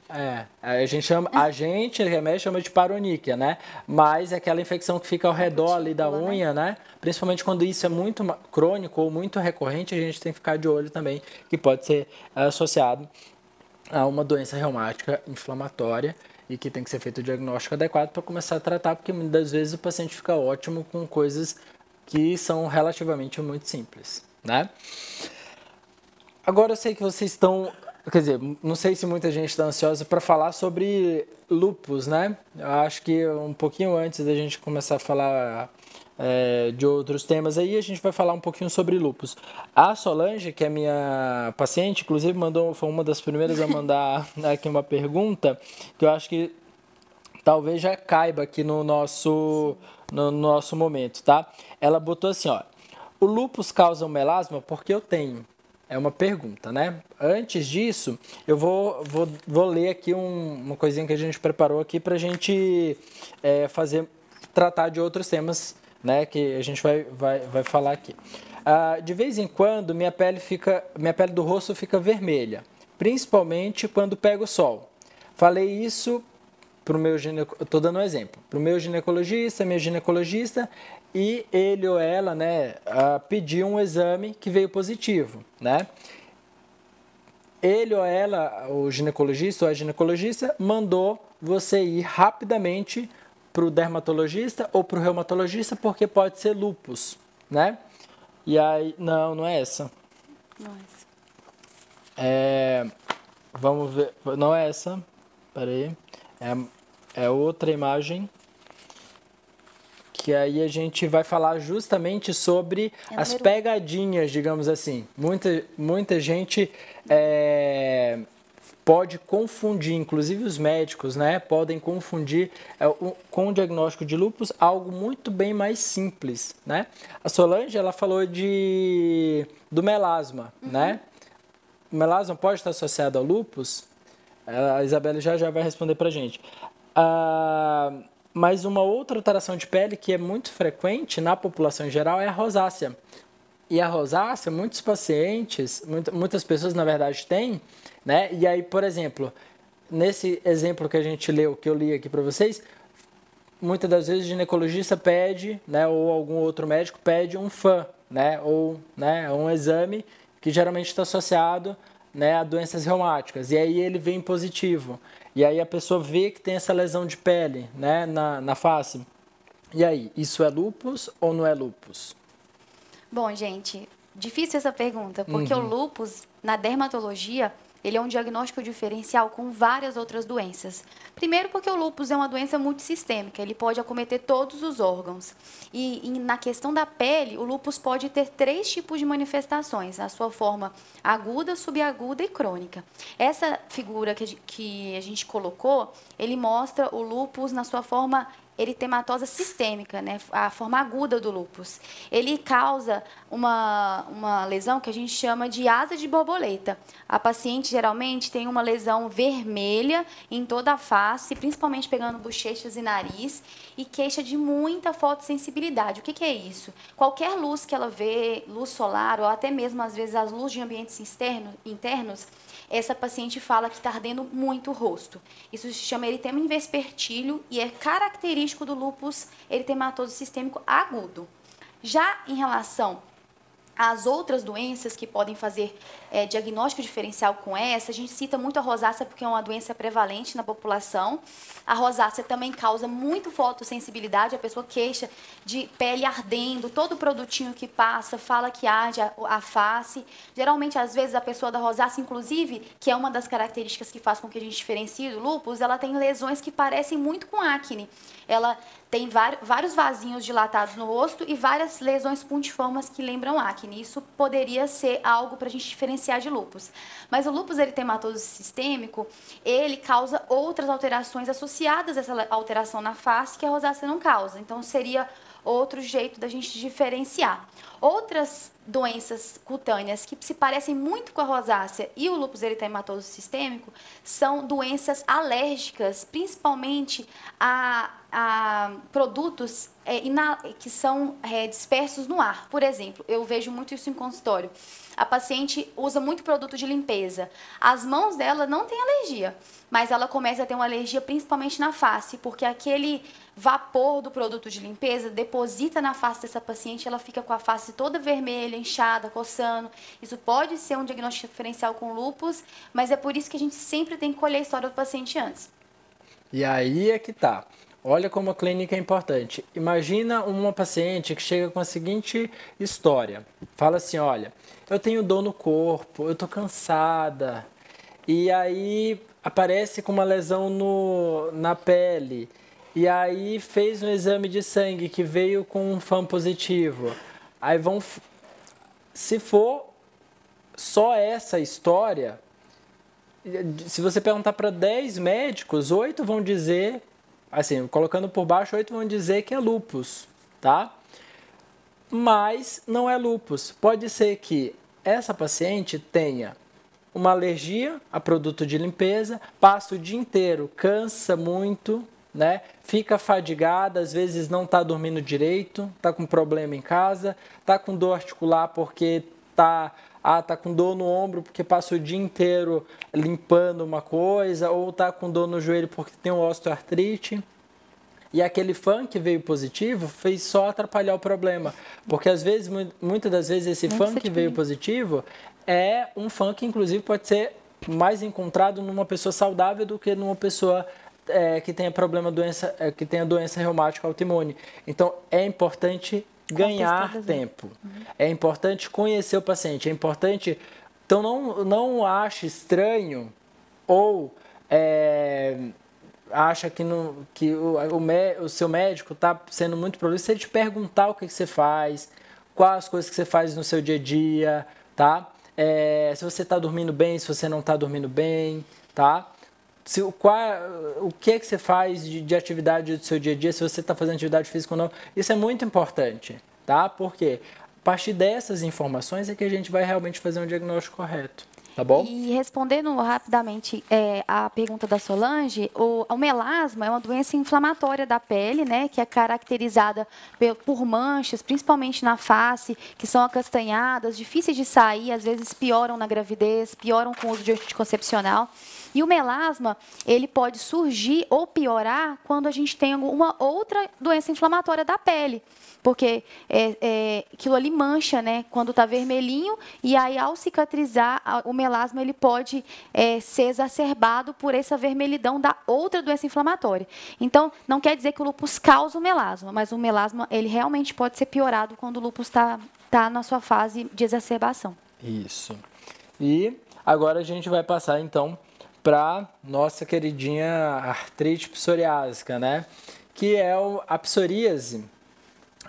Speaker 1: É, a gente chama, a gente, remédio chama de paroníquia, né? Mas é aquela infecção que fica ao redor ali da né? unha, né? Principalmente quando isso é muito crônico ou muito recorrente, a gente tem que ficar de olho também, que pode ser associado a uma doença reumática inflamatória e que tem que ser feito o diagnóstico adequado para começar a tratar, porque muitas das vezes o paciente fica ótimo com coisas que são relativamente muito simples né? Agora eu sei que vocês estão, quer dizer, não sei se muita gente está ansiosa para falar sobre lupus, né? Eu acho que um pouquinho antes da gente começar a falar é, de outros temas aí, a gente vai falar um pouquinho sobre lupus. A Solange, que é minha paciente, inclusive mandou, foi uma das primeiras a mandar aqui uma pergunta, que eu acho que talvez já caiba aqui no nosso, no nosso momento, tá? Ela botou assim, ó, o lupus causa melasma porque eu tenho. É uma pergunta, né? Antes disso, eu vou, vou, vou ler aqui um, uma coisinha que a gente preparou aqui para a gente é, fazer, tratar de outros temas, né? Que a gente vai, vai, vai falar aqui. Ah, de vez em quando, minha pele, fica, minha pele do rosto fica vermelha, principalmente quando pega o sol. Falei isso para o meu estou dando um exemplo, para o meu ginecologista, minha ginecologista, e ele ou ela, né, pediu um exame que veio positivo, né? Ele ou ela, o ginecologista ou a ginecologista, mandou você ir rapidamente para o dermatologista ou para o reumatologista porque pode ser lupus, né? E aí, não, não é essa. Não é essa. É, vamos ver, não é essa. Peraí. É, é outra imagem que aí a gente vai falar justamente sobre é as pegadinhas, digamos assim. Muita, muita gente é, pode confundir, inclusive os médicos, né, podem confundir é, com o diagnóstico de lúpus algo muito bem mais simples, né? A Solange, ela falou de do melasma, uhum. né? O melasma pode estar associado ao lúpus? A Isabela já já vai responder pra gente. Ah, mas uma outra alteração de pele que é muito frequente na população em geral é a rosácea. E a rosácea, muitos pacientes, muitas pessoas na verdade têm, né? E aí, por exemplo, nesse exemplo que a gente leu, que eu li aqui para vocês, muitas das vezes o ginecologista pede, né, ou algum outro médico pede um fã, né, ou né, um exame que geralmente está associado né, a doenças reumáticas. E aí ele vem positivo. E aí a pessoa vê que tem essa lesão de pele, né, na, na face. E aí, isso é lupus ou não é lupus?
Speaker 2: Bom, gente, difícil essa pergunta, porque uhum. o lupus, na dermatologia, ele é um diagnóstico diferencial com várias outras doenças. Primeiro, porque o lúpus é uma doença multissistêmica, ele pode acometer todos os órgãos. E, e, na questão da pele, o lúpus pode ter três tipos de manifestações: a sua forma aguda, subaguda e crônica. Essa figura que, a gente colocou, ele mostra o lúpus na sua forma eritematosa sistêmica, né, a forma aguda do lúpus. Ele causa uma, uma lesão que a gente chama de asa de borboleta. A paciente geralmente tem uma lesão vermelha em toda a face, principalmente pegando bochechas e nariz, e queixa de muita fotossensibilidade. O que, que é isso? Qualquer luz que ela vê, luz solar ou até mesmo às vezes as luzes de ambientes externos, internos, essa paciente fala que está ardendo muito o rosto. Isso se chama eritema invespertilho e é característico do lúpus eritematoso sistêmico agudo. Já em relação as outras doenças que podem fazer é, diagnóstico diferencial com essa, a gente cita muito a rosácea porque é uma doença prevalente na população. A rosácea também causa muito fotossensibilidade, a pessoa queixa de pele ardendo, todo produtinho que passa fala que arde a, a face. Geralmente, às vezes, a pessoa da rosácea, inclusive, que é uma das características que faz com que a gente diferencie do lúpus, ela tem lesões que parecem muito com acne. Ela tem vários vasinhos dilatados no rosto e várias lesões pontiformes que lembram acne. Isso poderia ser algo para a gente diferenciar de lúpus. Mas o lúpus eritematoso sistêmico, ele causa outras alterações associadas a essa alteração na face que a rosácea não causa. Então, seria outro jeito da gente diferenciar. Outras doenças cutâneas que se parecem muito com a rosácea e o lúpus eritematoso sistêmico são doenças alérgicas, principalmente a, a produtos é, que são é, dispersos no ar. Por exemplo, eu vejo muito isso em consultório. A paciente usa muito produto de limpeza. As mãos dela não têm alergia, mas ela começa a ter uma alergia principalmente na face, porque aquele vapor do produto de limpeza deposita na face dessa paciente, ela fica com a face toda vermelha, inchada, coçando. Isso pode ser um diagnóstico diferencial com lupus, mas é por isso que a gente sempre tem que colher a história do paciente antes.
Speaker 1: E aí é que tá. Olha como a clínica é importante. Imagina uma paciente que chega com a seguinte história. Fala assim, olha, eu tenho dor no corpo, eu tô cansada. E aí aparece com uma lesão no, na pele. E aí fez um exame de sangue que veio com um FAM positivo. Aí vão. Se for só essa história, se você perguntar para 10 médicos, 8 vão dizer, assim, colocando por baixo, 8 vão dizer que é lupus, tá? Mas não é lupus. Pode ser que essa paciente tenha uma alergia a produto de limpeza, passa o dia inteiro, cansa muito, né? Fica fadigada, às vezes não está dormindo direito, está com problema em casa, está com dor articular porque está ah, tá com dor no ombro porque passa o dia inteiro limpando uma coisa, ou tá com dor no joelho porque tem osteoartrite. E aquele fã que veio positivo fez só atrapalhar o problema. Porque às vezes, muitas das vezes, esse fã que veio positivo é um fã que inclusive pode ser mais encontrado numa pessoa saudável do que numa pessoa é, que tenha problema doença, é, que tenha doença reumática autoimune. Então é importante ganhar tempo. Uhum. É importante conhecer o paciente. É importante. Então não não ache estranho ou é, acha que, no, que o, o, o seu médico está sendo muito problema, se ele te perguntar o que, que, você faz, quais as coisas que você faz no seu dia a dia, tá? É, se você está dormindo bem, se você não está dormindo bem, tá? Se, qual, o que é que você faz de, de atividade do seu dia a dia, se você está fazendo atividade física ou não, isso é muito importante, tá? Porque a partir dessas informações é que a gente vai realmente fazer um diagnóstico correto. Tá bom?
Speaker 2: E respondendo rapidamente é, a pergunta da Solange, o, o, melasma é uma doença inflamatória da pele, né, que é caracterizada por, manchas, principalmente na face, que são acastanhadas, difíceis de sair, às vezes pioram na gravidez, pioram com o uso de anticoncepcional. E o melasma, ele pode surgir ou piorar quando a gente tem uma outra doença inflamatória da pele porque é, é, aquilo ali mancha, né? Quando está vermelhinho, e aí ao cicatrizar, o melasma ele pode é, ser exacerbado por essa vermelhidão da outra doença inflamatória. Então, não quer dizer que o lúpus causa o melasma, mas o melasma ele realmente pode ser piorado quando o lúpus está tá na sua fase de exacerbação.
Speaker 1: Isso. E agora a gente vai passar então para nossa queridinha artrite psoriásica, né? Que é a psoríase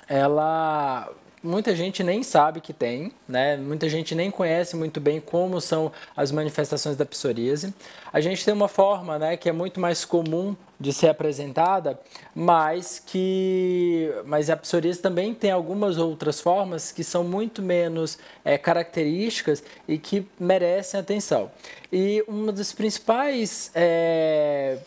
Speaker 1: ela muita gente nem sabe que tem, né? Muita gente nem conhece muito bem como são as manifestações da psoríase. A gente tem uma forma, né, que é muito mais comum de ser apresentada, mas que, mas a psoríase também tem algumas outras formas que são muito menos é, características e que merecem atenção. E uma das principais é,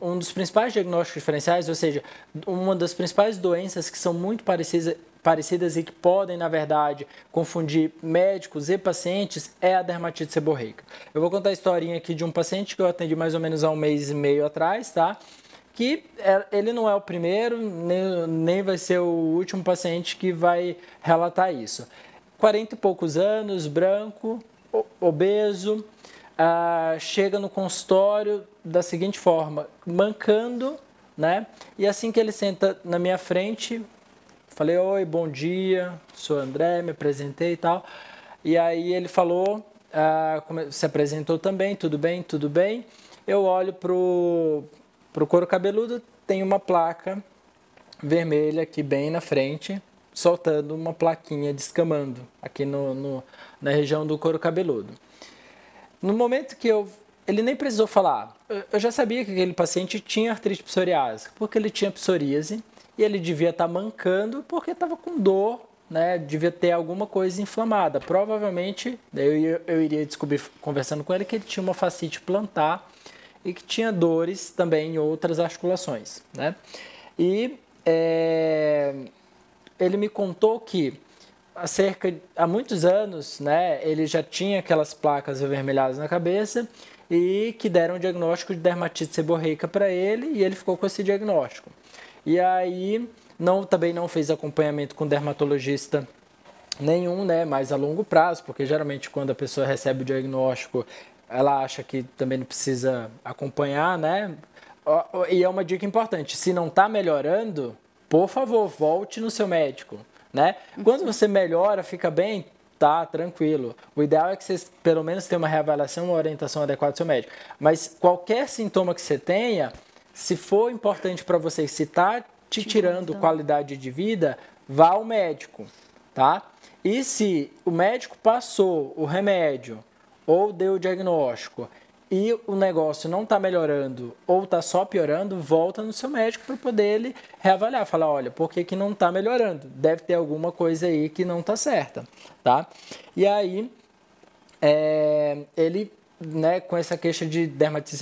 Speaker 1: um dos principais diagnósticos diferenciais, ou seja, uma das principais doenças que são muito parecidas, parecidas e que podem, na verdade, confundir médicos e pacientes é a dermatite seborreica. Eu vou contar a historinha aqui de um paciente que eu atendi mais ou menos há um mês e meio atrás, tá? Que é, ele não é o primeiro, nem, nem vai ser o último paciente que vai relatar isso. 40 e poucos anos, branco, obeso, ah, chega no consultório da seguinte forma, mancando, né? E assim que ele senta na minha frente, falei, oi, bom dia, sou André, me apresentei e tal. E aí ele falou, ah, se apresentou também, tudo bem, tudo bem. Eu olho pro, pro couro cabeludo, tem uma placa vermelha aqui bem na frente, soltando uma plaquinha descamando aqui no, no na região do couro cabeludo. No momento que eu. Ele nem precisou falar. Eu já sabia que aquele paciente tinha artrite psoriásica, porque ele tinha psoríase e ele devia estar tá mancando porque estava com dor, né? Devia ter alguma coisa inflamada. Provavelmente, eu, eu iria descobrir conversando com ele que ele tinha uma fascite plantar e que tinha dores também em outras articulações, né? E é, ele me contou que há cerca há muitos anos, né, ele já tinha aquelas placas avermelhadas na cabeça e que deram o diagnóstico de dermatite seborreica para ele e ele ficou com esse diagnóstico. E aí não também não fez acompanhamento com dermatologista nenhum, né, mais a longo prazo, porque geralmente quando a pessoa recebe o diagnóstico, ela acha que também não precisa acompanhar, né? E é uma dica importante, se não está melhorando, por favor, volte no seu médico né? Quando você melhora, fica bem, tá tranquilo. O ideal é que você pelo menos tenha uma reavaliação, uma orientação adequada do seu médico. Mas qualquer sintoma que você tenha, se for importante para você, se está te tirando qualidade de vida, vá ao médico, tá? E se o médico passou o remédio ou deu o diagnóstico e o negócio não está melhorando ou está só piorando, volta no seu médico para poder ele reavaliar, falar, olha, por que, que não está melhorando? Deve ter alguma coisa aí que não está certa, tá? E aí, é, ele, né, com essa queixa de dermatite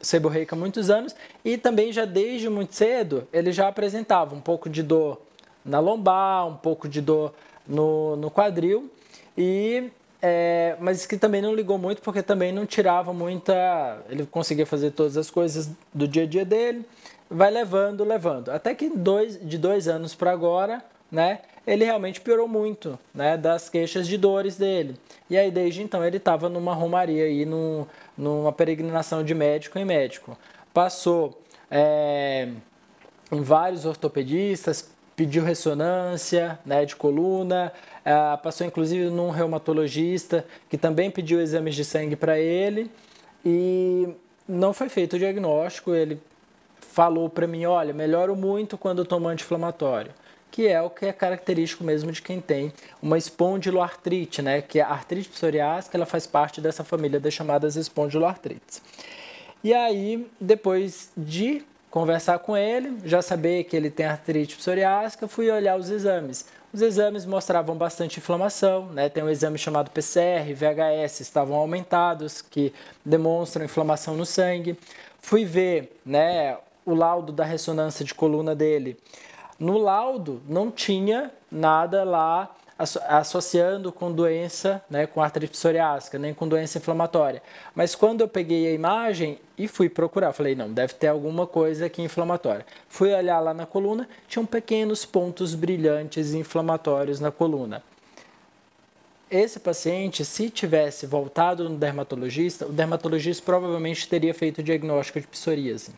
Speaker 1: seborreica há muitos anos e também já desde muito cedo, ele já apresentava um pouco de dor na lombar, um pouco de dor no, no quadril e é, mas que também não ligou muito porque também não tirava muita. Ele conseguia fazer todas as coisas do dia a dia dele, vai levando, levando. Até que dois, de dois anos para agora, né, ele realmente piorou muito né, das queixas de dores dele. E aí, desde então, ele estava numa romaria aí, num, numa peregrinação de médico em médico. Passou é, em vários ortopedistas, pediu ressonância né, de coluna, uh, passou inclusive num reumatologista que também pediu exames de sangue para ele e não foi feito o diagnóstico. Ele falou para mim: olha, melhoro muito quando tomo anti-inflamatório, que é o que é característico mesmo de quem tem uma espondiloartrite, né, que é a artrite psoriásica, ela faz parte dessa família das chamadas espondiloartrites. E aí, depois de conversar com ele, já saber que ele tem artrite psoriásica, fui olhar os exames. Os exames mostravam bastante inflamação, né? tem um exame chamado PCR, VHS, estavam aumentados, que demonstram inflamação no sangue. Fui ver né, o laudo da ressonância de coluna dele. No laudo não tinha nada lá associando com doença, né, com artrite psoriásica, nem com doença inflamatória. Mas quando eu peguei a imagem e fui procurar, falei, não, deve ter alguma coisa aqui inflamatória. Fui olhar lá na coluna, tinham pequenos pontos brilhantes inflamatórios na coluna. Esse paciente, se tivesse voltado no dermatologista, o dermatologista provavelmente teria feito o diagnóstico de psoríase.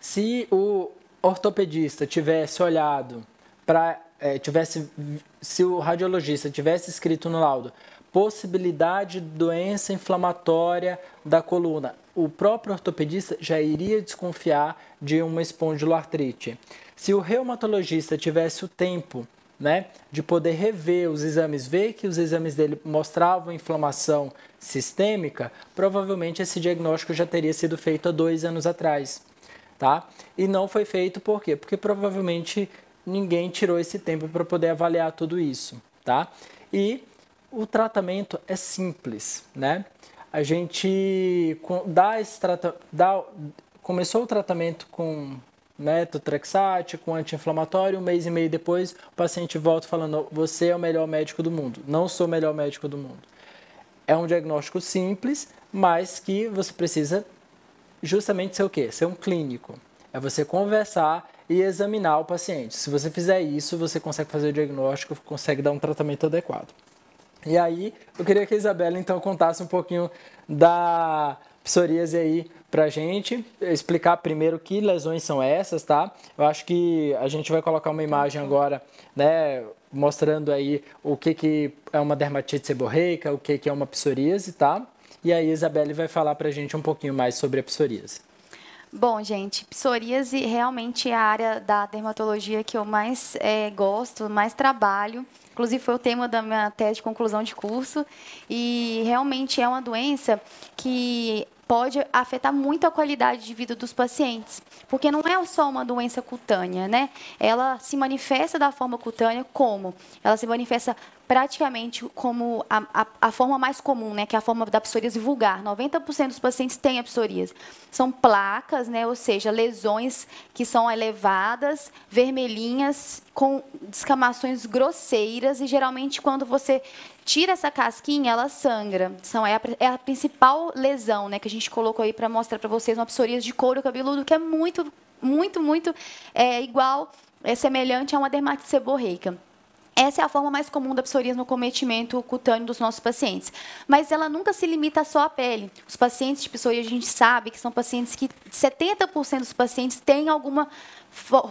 Speaker 1: Se o ortopedista tivesse olhado para é, tivesse, se o radiologista tivesse escrito no laudo possibilidade de doença inflamatória da coluna, o próprio ortopedista já iria desconfiar de uma espondiloartrite. Se o reumatologista tivesse o tempo né, de poder rever os exames, ver que os exames dele mostravam inflamação sistêmica, provavelmente esse diagnóstico já teria sido feito há dois anos atrás. Tá? E não foi feito por quê? Porque provavelmente ninguém tirou esse tempo para poder avaliar tudo isso, tá? E o tratamento é simples, né? A gente dá esse trata, dá, começou o tratamento com metotrexate, com anti-inflamatório, um mês e meio depois o paciente volta falando, você é o melhor médico do mundo, não sou o melhor médico do mundo. É um diagnóstico simples, mas que você precisa justamente ser o quê? Ser um clínico. É você conversar e examinar o paciente. Se você fizer isso, você consegue fazer o diagnóstico, consegue dar um tratamento adequado. E aí, eu queria que a Isabela então contasse um pouquinho da psoríase aí pra gente, explicar primeiro que lesões são essas, tá? Eu acho que a gente vai colocar uma imagem agora, né, mostrando aí o que, que é uma dermatite seborreica, o que, que é uma psoríase, tá? E aí a Isabelle vai falar pra gente um pouquinho mais sobre a psoríase.
Speaker 2: Bom, gente, psoríase realmente é a área da dermatologia que eu mais é, gosto, mais trabalho. Inclusive, foi o tema da minha tese de conclusão de curso. E realmente é uma doença que pode afetar muito a qualidade de vida dos pacientes, porque não é só uma doença cutânea, né? Ela se manifesta da forma cutânea como? Ela se manifesta praticamente como a, a, a, forma mais comum, né, que é a forma da psoríase vulgar. 90% dos pacientes têm a psoríase. São placas, né, ou seja, lesões que são elevadas, vermelhinhas, com descamações grosseiras e geralmente quando você tira essa casquinha, ela sangra. São, é, a, é a principal lesão né, que a gente colocou aí para mostrar para vocês uma psoríase de couro cabeludo que é muito, muito, muito é, igual, é semelhante a uma dermatite seborreica. Essa é a forma mais comum da psoríase no cometimento cutâneo dos nossos pacientes. Mas ela nunca se limita só à pele. Os pacientes de psoríase, a gente sabe que são pacientes que 70% dos pacientes têm alguma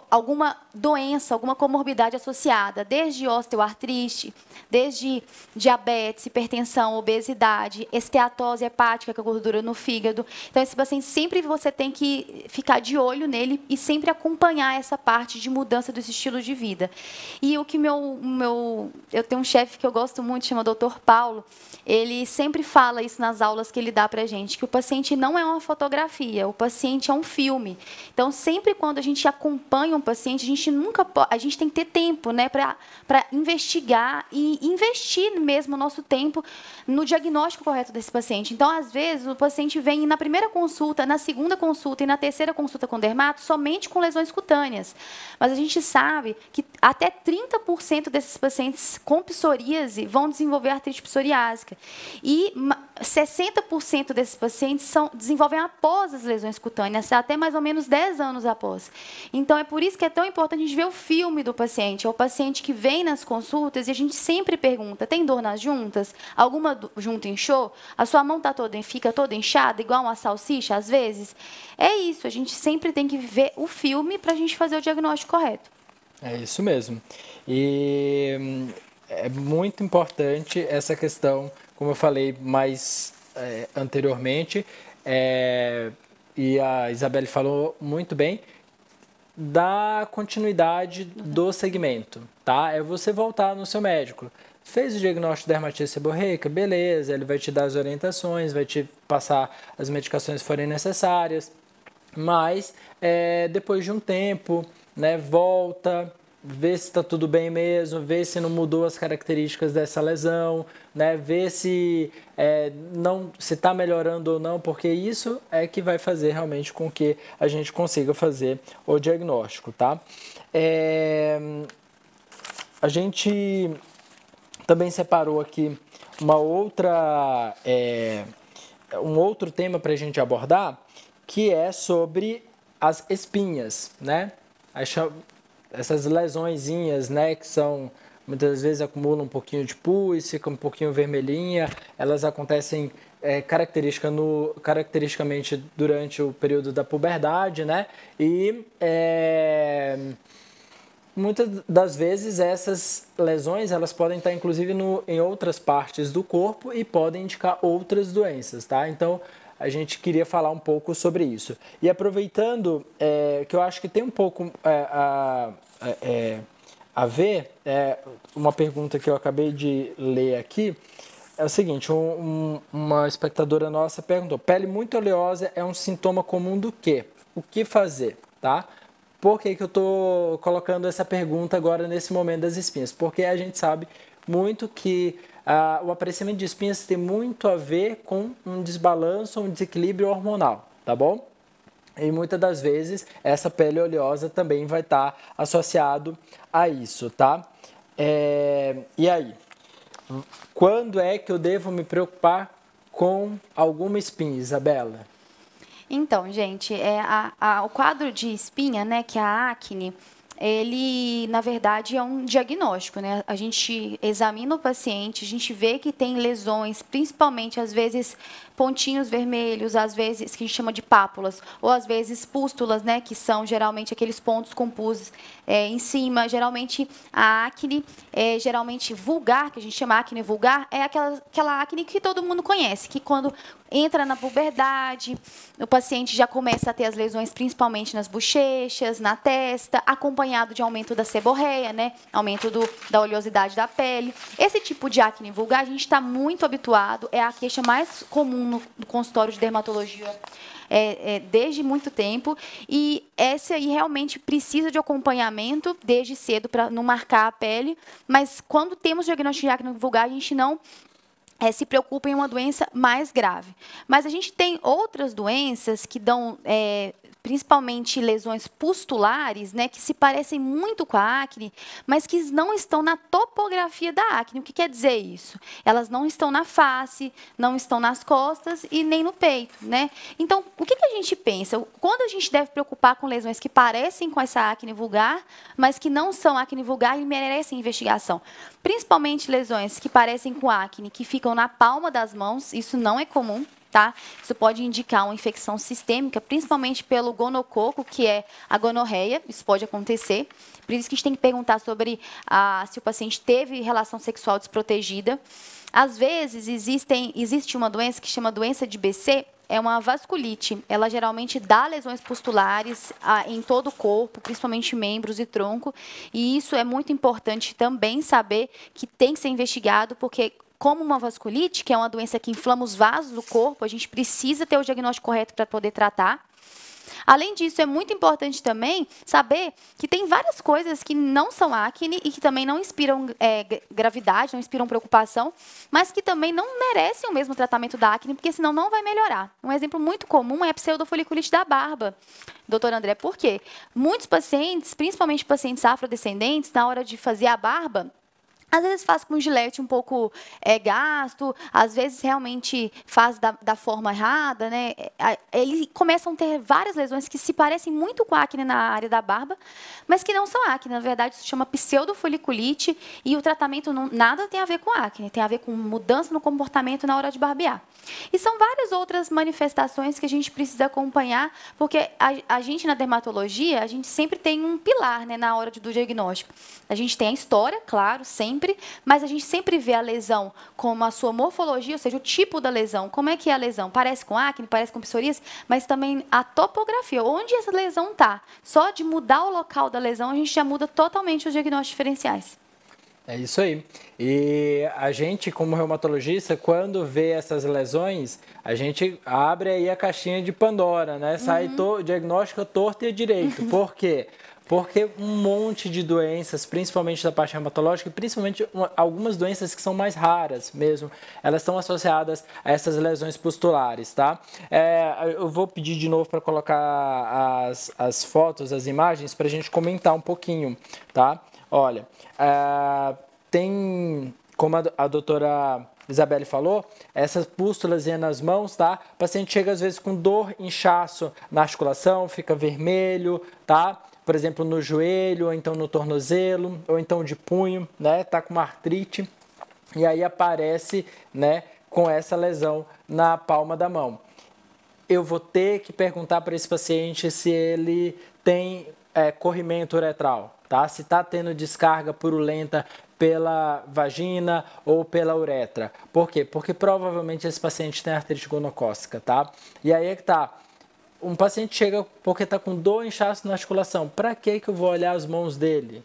Speaker 2: alguma doença, alguma comorbidade associada, desde osteoartrite, desde diabetes, hipertensão, obesidade, esteatose hepática, que é gordura no fígado. Então, esse paciente sempre você tem que ficar de olho nele e sempre acompanhar essa parte de mudança dos estilos de vida. E o que meu, meu eu tenho um chefe que eu gosto muito, chama Dr. Paulo, ele sempre fala isso nas aulas que ele dá para gente, que o paciente não é uma fotografia, o paciente é um filme. Então, sempre quando a gente acompanha um paciente, a gente nunca a gente tem que ter tempo, né, para investigar e investir mesmo o nosso tempo no diagnóstico correto desse paciente. Então, às vezes, o paciente vem na primeira consulta, na segunda consulta e na terceira consulta com dermato somente com lesões cutâneas. Mas a gente sabe que até 30% desses pacientes com psoríase vão desenvolver artrite psoriásica. E 60% desses pacientes são, desenvolvem após as lesões cutâneas, até mais ou menos 10 anos após. Então, é por isso que é tão importante a gente ver o filme do paciente. É o paciente que vem nas consultas e a gente sempre pergunta, tem dor nas juntas? Alguma junta inchou? A sua mão tá toda, fica toda inchada, igual uma salsicha, às vezes? É isso, a gente sempre tem que ver o filme para a gente fazer o diagnóstico correto.
Speaker 1: É isso mesmo. E é muito importante essa questão como eu falei mais é, anteriormente, é, e a Isabelle falou muito bem, da continuidade do segmento, tá? É você voltar no seu médico. Fez o diagnóstico de dermatite seborreica, beleza, ele vai te dar as orientações, vai te passar as medicações que forem necessárias, mas é, depois de um tempo, né, volta, ver se está tudo bem mesmo, ver se não mudou as características dessa lesão, né? ver se é, não se está melhorando ou não, porque isso é que vai fazer realmente com que a gente consiga fazer o diagnóstico, tá? É, a gente também separou aqui uma outra, é, um outro tema para a gente abordar, que é sobre as espinhas, né? Essas lesõezinhas, né, que são muitas vezes acumulam um pouquinho de pus, fica um pouquinho vermelhinha, elas acontecem é, característica no, caracteristicamente durante o período da puberdade, né? E é, muitas das vezes essas lesões elas podem estar inclusive no, em outras partes do corpo e podem indicar outras doenças, tá? Então a gente queria falar um pouco sobre isso. E aproveitando é, que eu acho que tem um pouco é, a, é, é, a ver, é, uma pergunta que eu acabei de ler aqui é o seguinte: um, um, uma espectadora nossa perguntou: pele muito oleosa é um sintoma comum do quê? O que fazer? Tá? Por que, que eu estou colocando essa pergunta agora nesse momento das espinhas? Porque a gente sabe muito que ah, o aparecimento de espinhas tem muito a ver com um desbalanço, um desequilíbrio hormonal, tá bom? E muitas das vezes essa pele oleosa também vai estar tá associado a isso, tá? É, e aí, quando é que eu devo me preocupar com alguma espinha, Isabela?
Speaker 2: Então, gente, é a, a, o quadro de espinha, né, que é a acne, ele, na verdade, é um diagnóstico. Né? A gente examina o paciente, a gente vê que tem lesões, principalmente, às vezes, pontinhos vermelhos, às vezes, que a gente chama de pápulas, ou às vezes pústulas, né? que são geralmente aqueles pontos com pus é, em cima. Geralmente, a acne, é, geralmente vulgar, que a gente chama acne vulgar, é aquela, aquela acne que todo mundo conhece, que quando entra na puberdade, o paciente já começa a ter as lesões principalmente nas bochechas, na testa, acompanhado de aumento da seborreia, né? aumento do, da oleosidade da pele. Esse tipo de acne vulgar a gente está muito habituado, é a queixa mais comum no, no consultório de dermatologia é, é, desde muito tempo. E essa aí realmente precisa de acompanhamento desde cedo para não marcar a pele. Mas quando temos diagnóstico de acne vulgar, a gente não é, se preocupa em uma doença mais grave. Mas a gente tem outras doenças que dão é, principalmente lesões pustulares, né, que se parecem muito com a acne, mas que não estão na topografia da acne. O que quer dizer isso? Elas não estão na face, não estão nas costas e nem no peito, né? Então, o que, que a gente pensa? Quando a gente deve preocupar com lesões que parecem com essa acne vulgar, mas que não são acne vulgar e merecem investigação? Principalmente lesões que parecem com acne, que ficam na palma das mãos, isso não é comum, tá? Isso pode indicar uma infecção sistêmica, principalmente pelo gonococo, que é a gonorreia, isso pode acontecer. Por isso que a gente tem que perguntar sobre ah, se o paciente teve relação sexual desprotegida. Às vezes, existem, existe uma doença que chama doença de BC, é uma vasculite. Ela geralmente dá lesões pustulares ah, em todo o corpo, principalmente membros e tronco. E isso é muito importante também saber que tem que ser investigado, porque como uma vasculite, que é uma doença que inflama os vasos do corpo, a gente precisa ter o diagnóstico correto para poder tratar. Além disso, é muito importante também saber que tem várias coisas que não são acne e que também não inspiram é, gravidade, não inspiram preocupação, mas que também não merecem o mesmo tratamento da acne, porque senão não vai melhorar. Um exemplo muito comum é a pseudofoliculite da barba. Doutor André, por quê? Muitos pacientes, principalmente pacientes afrodescendentes, na hora de fazer a barba, às vezes faz com gilete um pouco é, gasto, às vezes realmente faz da, da forma errada, né? É, eles começam a ter várias lesões que se parecem muito com acne na área da barba, mas que não são acne. Na verdade, se chama pseudofoliculite e o tratamento não, nada tem a ver com acne, tem a ver com mudança no comportamento na hora de barbear. E são várias outras manifestações que a gente precisa acompanhar, porque a, a gente na dermatologia, a gente sempre tem um pilar né, na hora do diagnóstico. A gente tem a história, claro, sempre, mas a gente sempre vê a lesão como a sua morfologia, ou seja, o tipo da lesão. Como é que é a lesão? Parece com acne, parece com psoríase, mas também a topografia, onde essa lesão está. Só de mudar o local da lesão, a gente já muda totalmente os diagnósticos diferenciais.
Speaker 1: É isso aí. E a gente, como reumatologista, quando vê essas lesões, a gente abre aí a caixinha de Pandora, né? Sai uhum. to diagnóstico torto e direito. Por quê? Porque um monte de doenças, principalmente da parte reumatológica, e principalmente algumas doenças que são mais raras mesmo, elas estão associadas a essas lesões pustulares, tá? É, eu vou pedir de novo para colocar as, as fotos, as imagens, para a gente comentar um pouquinho, tá? Olha, uh, tem, como a, a doutora Isabelle falou, essas pústulas nas mãos, tá? O paciente chega às vezes com dor, inchaço na articulação, fica vermelho, tá? Por exemplo, no joelho, ou então no tornozelo, ou então de punho, né? Tá com uma artrite e aí aparece, né, com essa lesão na palma da mão. Eu vou ter que perguntar para esse paciente se ele tem é, corrimento uretral, tá? Se está tendo descarga purulenta pela vagina ou pela uretra. Por quê? Porque provavelmente esse paciente tem artrite gonocócica, tá? E aí é que tá. Um paciente chega porque está com dor, inchaço na articulação. Para que que eu vou olhar as mãos dele?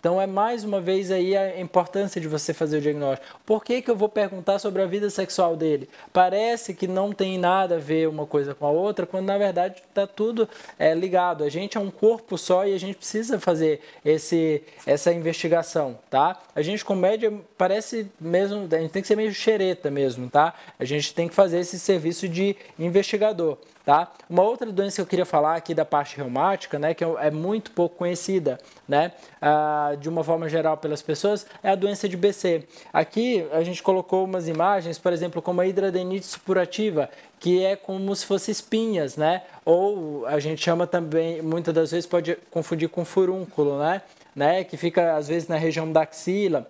Speaker 1: Então é mais uma vez aí a importância de você fazer o diagnóstico. Por que, que eu vou perguntar sobre a vida sexual dele? Parece que não tem nada a ver uma coisa com a outra, quando na verdade está tudo é, ligado. A gente é um corpo só e a gente precisa fazer esse, essa investigação, tá? A gente com média parece mesmo, a gente tem que ser meio xereta mesmo, tá? A gente tem que fazer esse serviço de investigador. Tá? Uma outra doença que eu queria falar aqui da parte reumática, né, que é muito pouco conhecida, né, ah, de uma forma geral pelas pessoas, é a doença de BC. Aqui a gente colocou umas imagens, por exemplo, como a hidradenite supurativa, que é como se fosse espinhas, né? Ou a gente chama também, muitas das vezes pode confundir com furúnculo, né? né? Que fica às vezes na região da axila,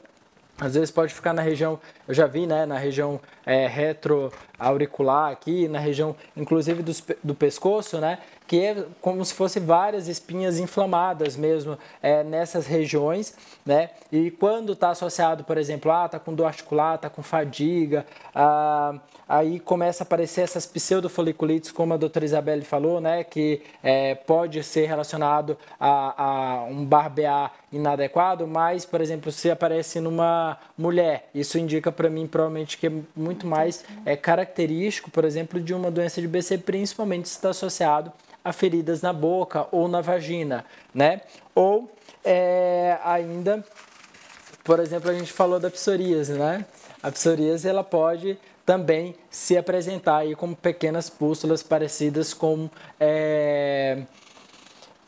Speaker 1: às vezes pode ficar na região, eu já vi, né, na região é, retroauricular aqui, na região, inclusive do, do pescoço, né, que é como se fosse várias espinhas inflamadas mesmo é, nessas regiões, né, e quando está associado, por exemplo, ah, tá com dor articular, tá com fadiga, ah, aí começa a aparecer essas pseudofoliculites, como a doutora Isabelle falou, né, que é, pode ser relacionado a, a um barbear inadequado, mas, por exemplo, se aparece numa mulher, isso indica para mim provavelmente que é muito mais é, característico, por exemplo, de uma doença de BC, principalmente se está associado a feridas na boca ou na vagina, né? Ou é, ainda, por exemplo, a gente falou da psoríase, né? A psoríase ela pode também se apresentar aí como pequenas pústulas parecidas com, é,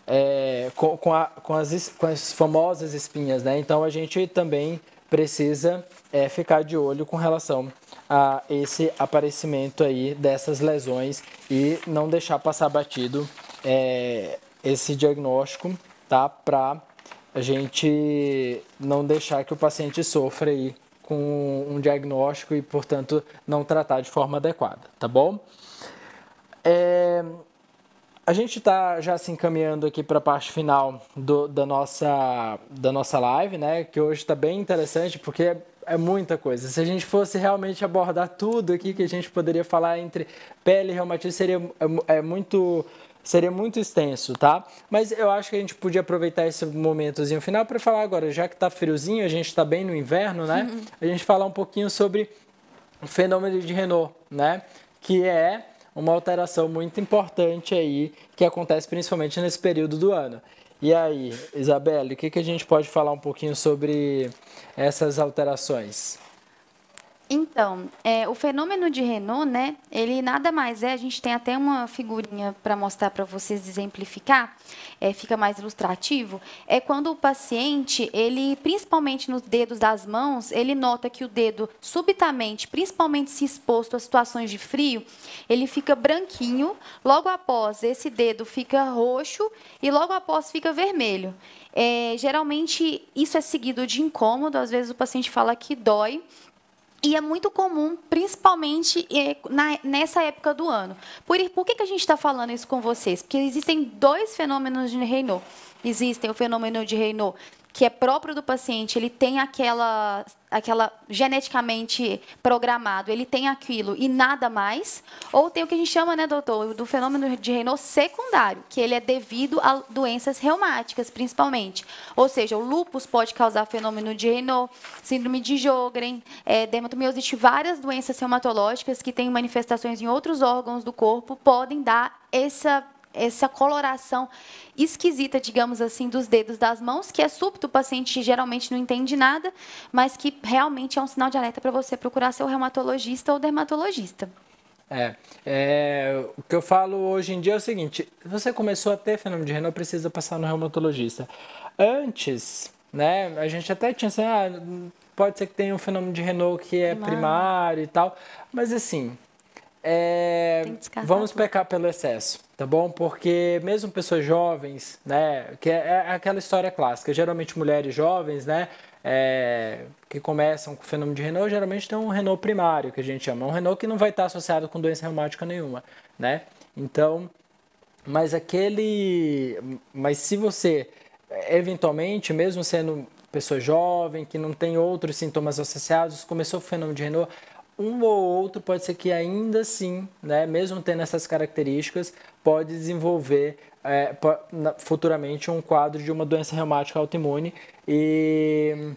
Speaker 1: é, com, com, a, com, as, com as famosas espinhas, né? Então a gente também precisa é, ficar de olho com relação a esse aparecimento aí dessas lesões e não deixar passar batido é, esse diagnóstico, tá? Para a gente não deixar que o paciente sofra aí com um diagnóstico e, portanto, não tratar de forma adequada, tá bom? É, a gente está já se encaminhando aqui para a parte final do, da, nossa, da nossa live, né? Que hoje está bem interessante porque é, muita coisa. Se a gente fosse realmente abordar tudo aqui que a gente poderia falar entre pele e reumatismo, seria é, é muito seria muito extenso, tá? Mas eu acho que a gente podia aproveitar esse momentozinho final para falar agora, já que está friozinho, a gente está bem no inverno, né? Uhum. A gente falar um pouquinho sobre o fenômeno de Renault, né? Que é uma alteração muito importante aí que acontece principalmente nesse período do ano. E aí, Isabelle, o que, que a gente pode falar um pouquinho sobre essas alterações?
Speaker 2: Então, é, o fenômeno de Renault, né? Ele nada mais é, a gente tem até uma figurinha para mostrar para vocês exemplificar, é, fica mais ilustrativo. É quando o paciente, ele, principalmente nos dedos das mãos, ele nota que o dedo subitamente, principalmente se exposto a situações de frio, ele fica branquinho. Logo após, esse dedo fica roxo e logo após fica vermelho. É, geralmente isso é seguido de incômodo, às vezes o paciente fala que dói. E é muito comum, principalmente na, nessa época do ano. Por, por que, que a gente está falando isso com vocês? Porque existem dois fenômenos de Raynaud. Existem o fenômeno de Raynaud que é próprio do paciente, ele tem aquela, aquela geneticamente programado, ele tem aquilo e nada mais, ou tem o que a gente chama, né, doutor, do fenômeno de Raynaud secundário, que ele é devido a doenças reumáticas, principalmente. Ou seja, o lúpus pode causar fenômeno de Raynaud, síndrome de Jogren, é, dermatomiosite, várias doenças reumatológicas que têm manifestações em outros órgãos do corpo podem dar essa essa coloração esquisita, digamos assim, dos dedos das mãos, que é súbito, o paciente geralmente não entende nada, mas que realmente é um sinal de alerta para você procurar seu reumatologista ou dermatologista.
Speaker 1: É, é, o que eu falo hoje em dia é o seguinte: você começou a ter fenômeno de Renault, precisa passar no reumatologista. Antes, né, a gente até tinha assim, ah, pode ser que tenha um fenômeno de Renault que é primário, primário e tal, mas assim, é, vamos pecar pelo excesso, tá bom? Porque mesmo pessoas jovens, né, que é, é aquela história clássica, geralmente mulheres jovens, né, é, que começam com o fenômeno de Renault, geralmente tem um Renault primário, que a gente chama, um Renault que não vai estar associado com doença reumática nenhuma, né? Então, mas aquele, mas se você eventualmente, mesmo sendo pessoa jovem, que não tem outros sintomas associados, começou o fenômeno de Renault, um ou outro pode ser que ainda assim, né, mesmo tendo essas características, pode desenvolver é, futuramente um quadro de uma doença reumática autoimune. E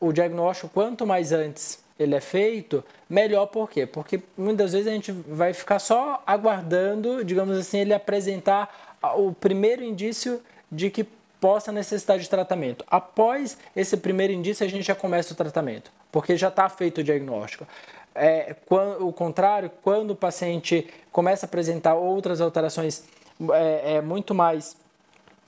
Speaker 1: o diagnóstico, quanto mais antes ele é feito, melhor por quê? Porque muitas vezes a gente vai ficar só aguardando, digamos assim, ele apresentar o primeiro indício de que possa necessitar de tratamento. Após esse primeiro indício, a gente já começa o tratamento, porque já está feito o diagnóstico. É, o contrário, quando o paciente começa a apresentar outras alterações é, é, muito mais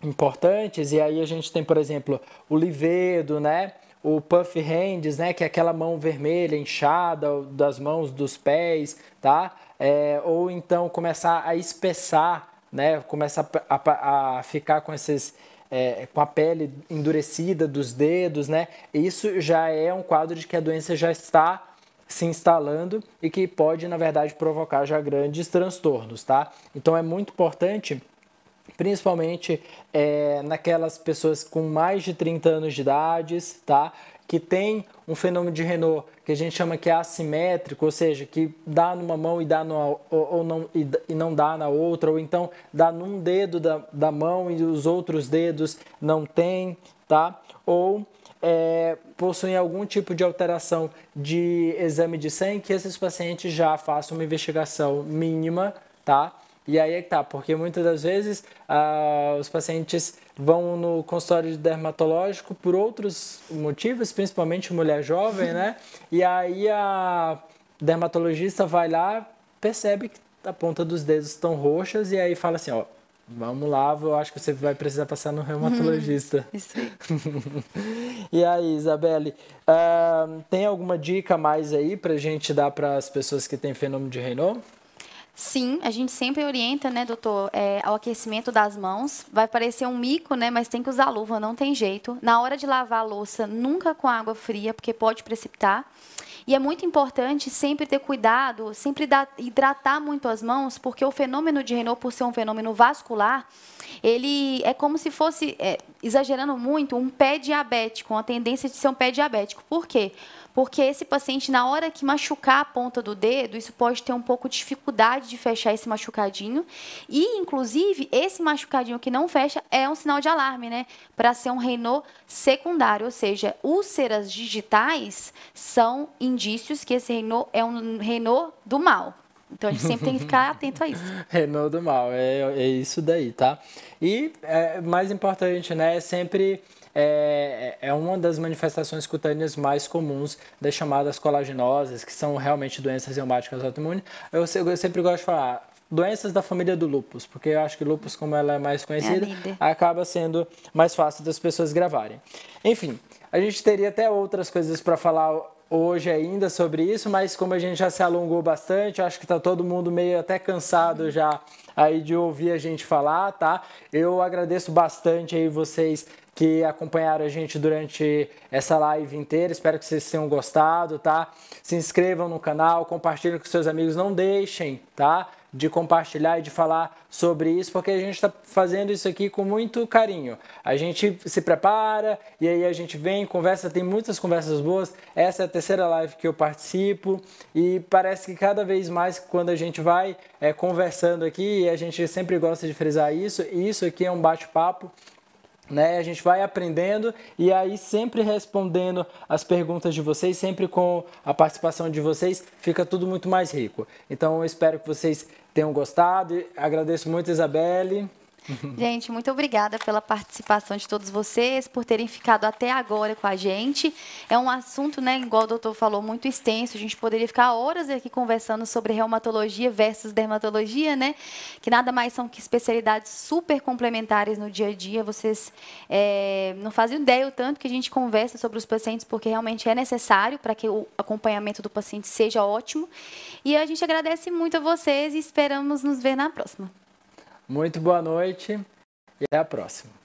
Speaker 1: importantes, e aí a gente tem, por exemplo, o livedo, né? o puff hands, né, que é aquela mão vermelha inchada das mãos dos pés, tá? É, ou então começar a espessar, né, começa a, a, a ficar com esses é, com a pele endurecida dos dedos, né? Isso já é um quadro de que a doença já está se instalando e que pode, na verdade, provocar já grandes transtornos, tá? Então é muito importante principalmente é, naquelas pessoas com mais de 30 anos de idade, tá? Que tem um fenômeno de Renault que a gente chama que é assimétrico, ou seja, que dá numa mão e dá no, ou, ou não, e, e, não dá na outra, ou então dá num dedo da, da mão e os outros dedos não tem, tá? Ou é, possuem algum tipo de alteração de exame de sangue, que esses pacientes já façam uma investigação mínima, tá? E aí é que tá, porque muitas das vezes ah, os pacientes vão no consultório dermatológico por outros motivos, principalmente mulher jovem, né? E aí a dermatologista vai lá, percebe que a ponta dos dedos estão roxas e aí fala assim, ó, Vamos lá, eu acho que você vai precisar passar no reumatologista.
Speaker 2: Isso aí.
Speaker 1: e aí, Isabelle, uh, tem alguma dica mais aí para a gente dar para as pessoas que têm fenômeno de Raynaud?
Speaker 2: Sim, a gente sempre orienta, né, doutor, é, ao aquecimento das mãos. Vai parecer um mico, né, mas tem que usar luva, não tem jeito. Na hora de lavar a louça, nunca com água fria, porque pode precipitar. E é muito importante sempre ter cuidado, sempre hidratar muito as mãos, porque o fenômeno de Renault, por ser um fenômeno vascular, ele é como se fosse, é, exagerando muito, um pé diabético, uma tendência de ser um pé diabético. Por quê? Esse paciente, na hora que machucar a ponta do dedo, isso pode ter um pouco de dificuldade de fechar esse machucadinho. E, inclusive, esse machucadinho que não fecha é um sinal de alarme, né? Para ser um Renault secundário. Ou seja, úlceras digitais são indícios que esse Renault é um Renault do mal. Então a gente sempre tem que ficar atento a isso.
Speaker 1: Renault do mal, é, é isso daí, tá? E é, mais importante, né, é sempre é, é, é uma das manifestações cutâneas mais comuns das chamadas colaginosas, que são realmente doenças reumáticas autoimunes. Eu, eu sempre gosto de falar, doenças da família do lupus, porque eu acho que lupus, como ela é mais conhecida, é acaba sendo mais fácil das pessoas gravarem. Enfim, a gente teria até outras coisas para falar hoje ainda sobre isso, mas como a gente já se alongou bastante, acho que está todo mundo meio até cansado já aí de ouvir a gente falar, tá? Eu agradeço bastante aí vocês que acompanharam a gente durante essa live inteira. Espero que vocês tenham gostado, tá? Se inscrevam no canal, compartilhem com seus amigos, não deixem, tá? De compartilhar e de falar sobre isso, porque a gente está fazendo isso aqui com muito carinho. A gente se prepara e aí a gente vem, conversa, tem muitas conversas boas. Essa é a terceira live que eu participo e parece que cada vez mais quando a gente vai é, conversando aqui, a gente sempre gosta de frisar isso, e isso aqui é um bate-papo né? A gente vai aprendendo e aí sempre respondendo as perguntas de vocês, sempre com a participação de vocês, fica tudo muito mais rico. Então eu espero que vocês tenham gostado. Agradeço muito, Isabelle.
Speaker 2: Gente, muito obrigada pela participação de todos vocês, por terem ficado até agora com a gente. É um assunto, né, igual o doutor falou, muito extenso. A gente poderia ficar horas aqui conversando sobre reumatologia versus dermatologia, né? Que nada mais são que especialidades super complementares no dia a dia. Vocês é, não fazem ideia o tanto que a gente conversa sobre os pacientes, porque realmente é necessário para que o acompanhamento do paciente seja ótimo. E a gente agradece muito a vocês e esperamos nos ver na próxima.
Speaker 1: Muito boa noite e até a próxima.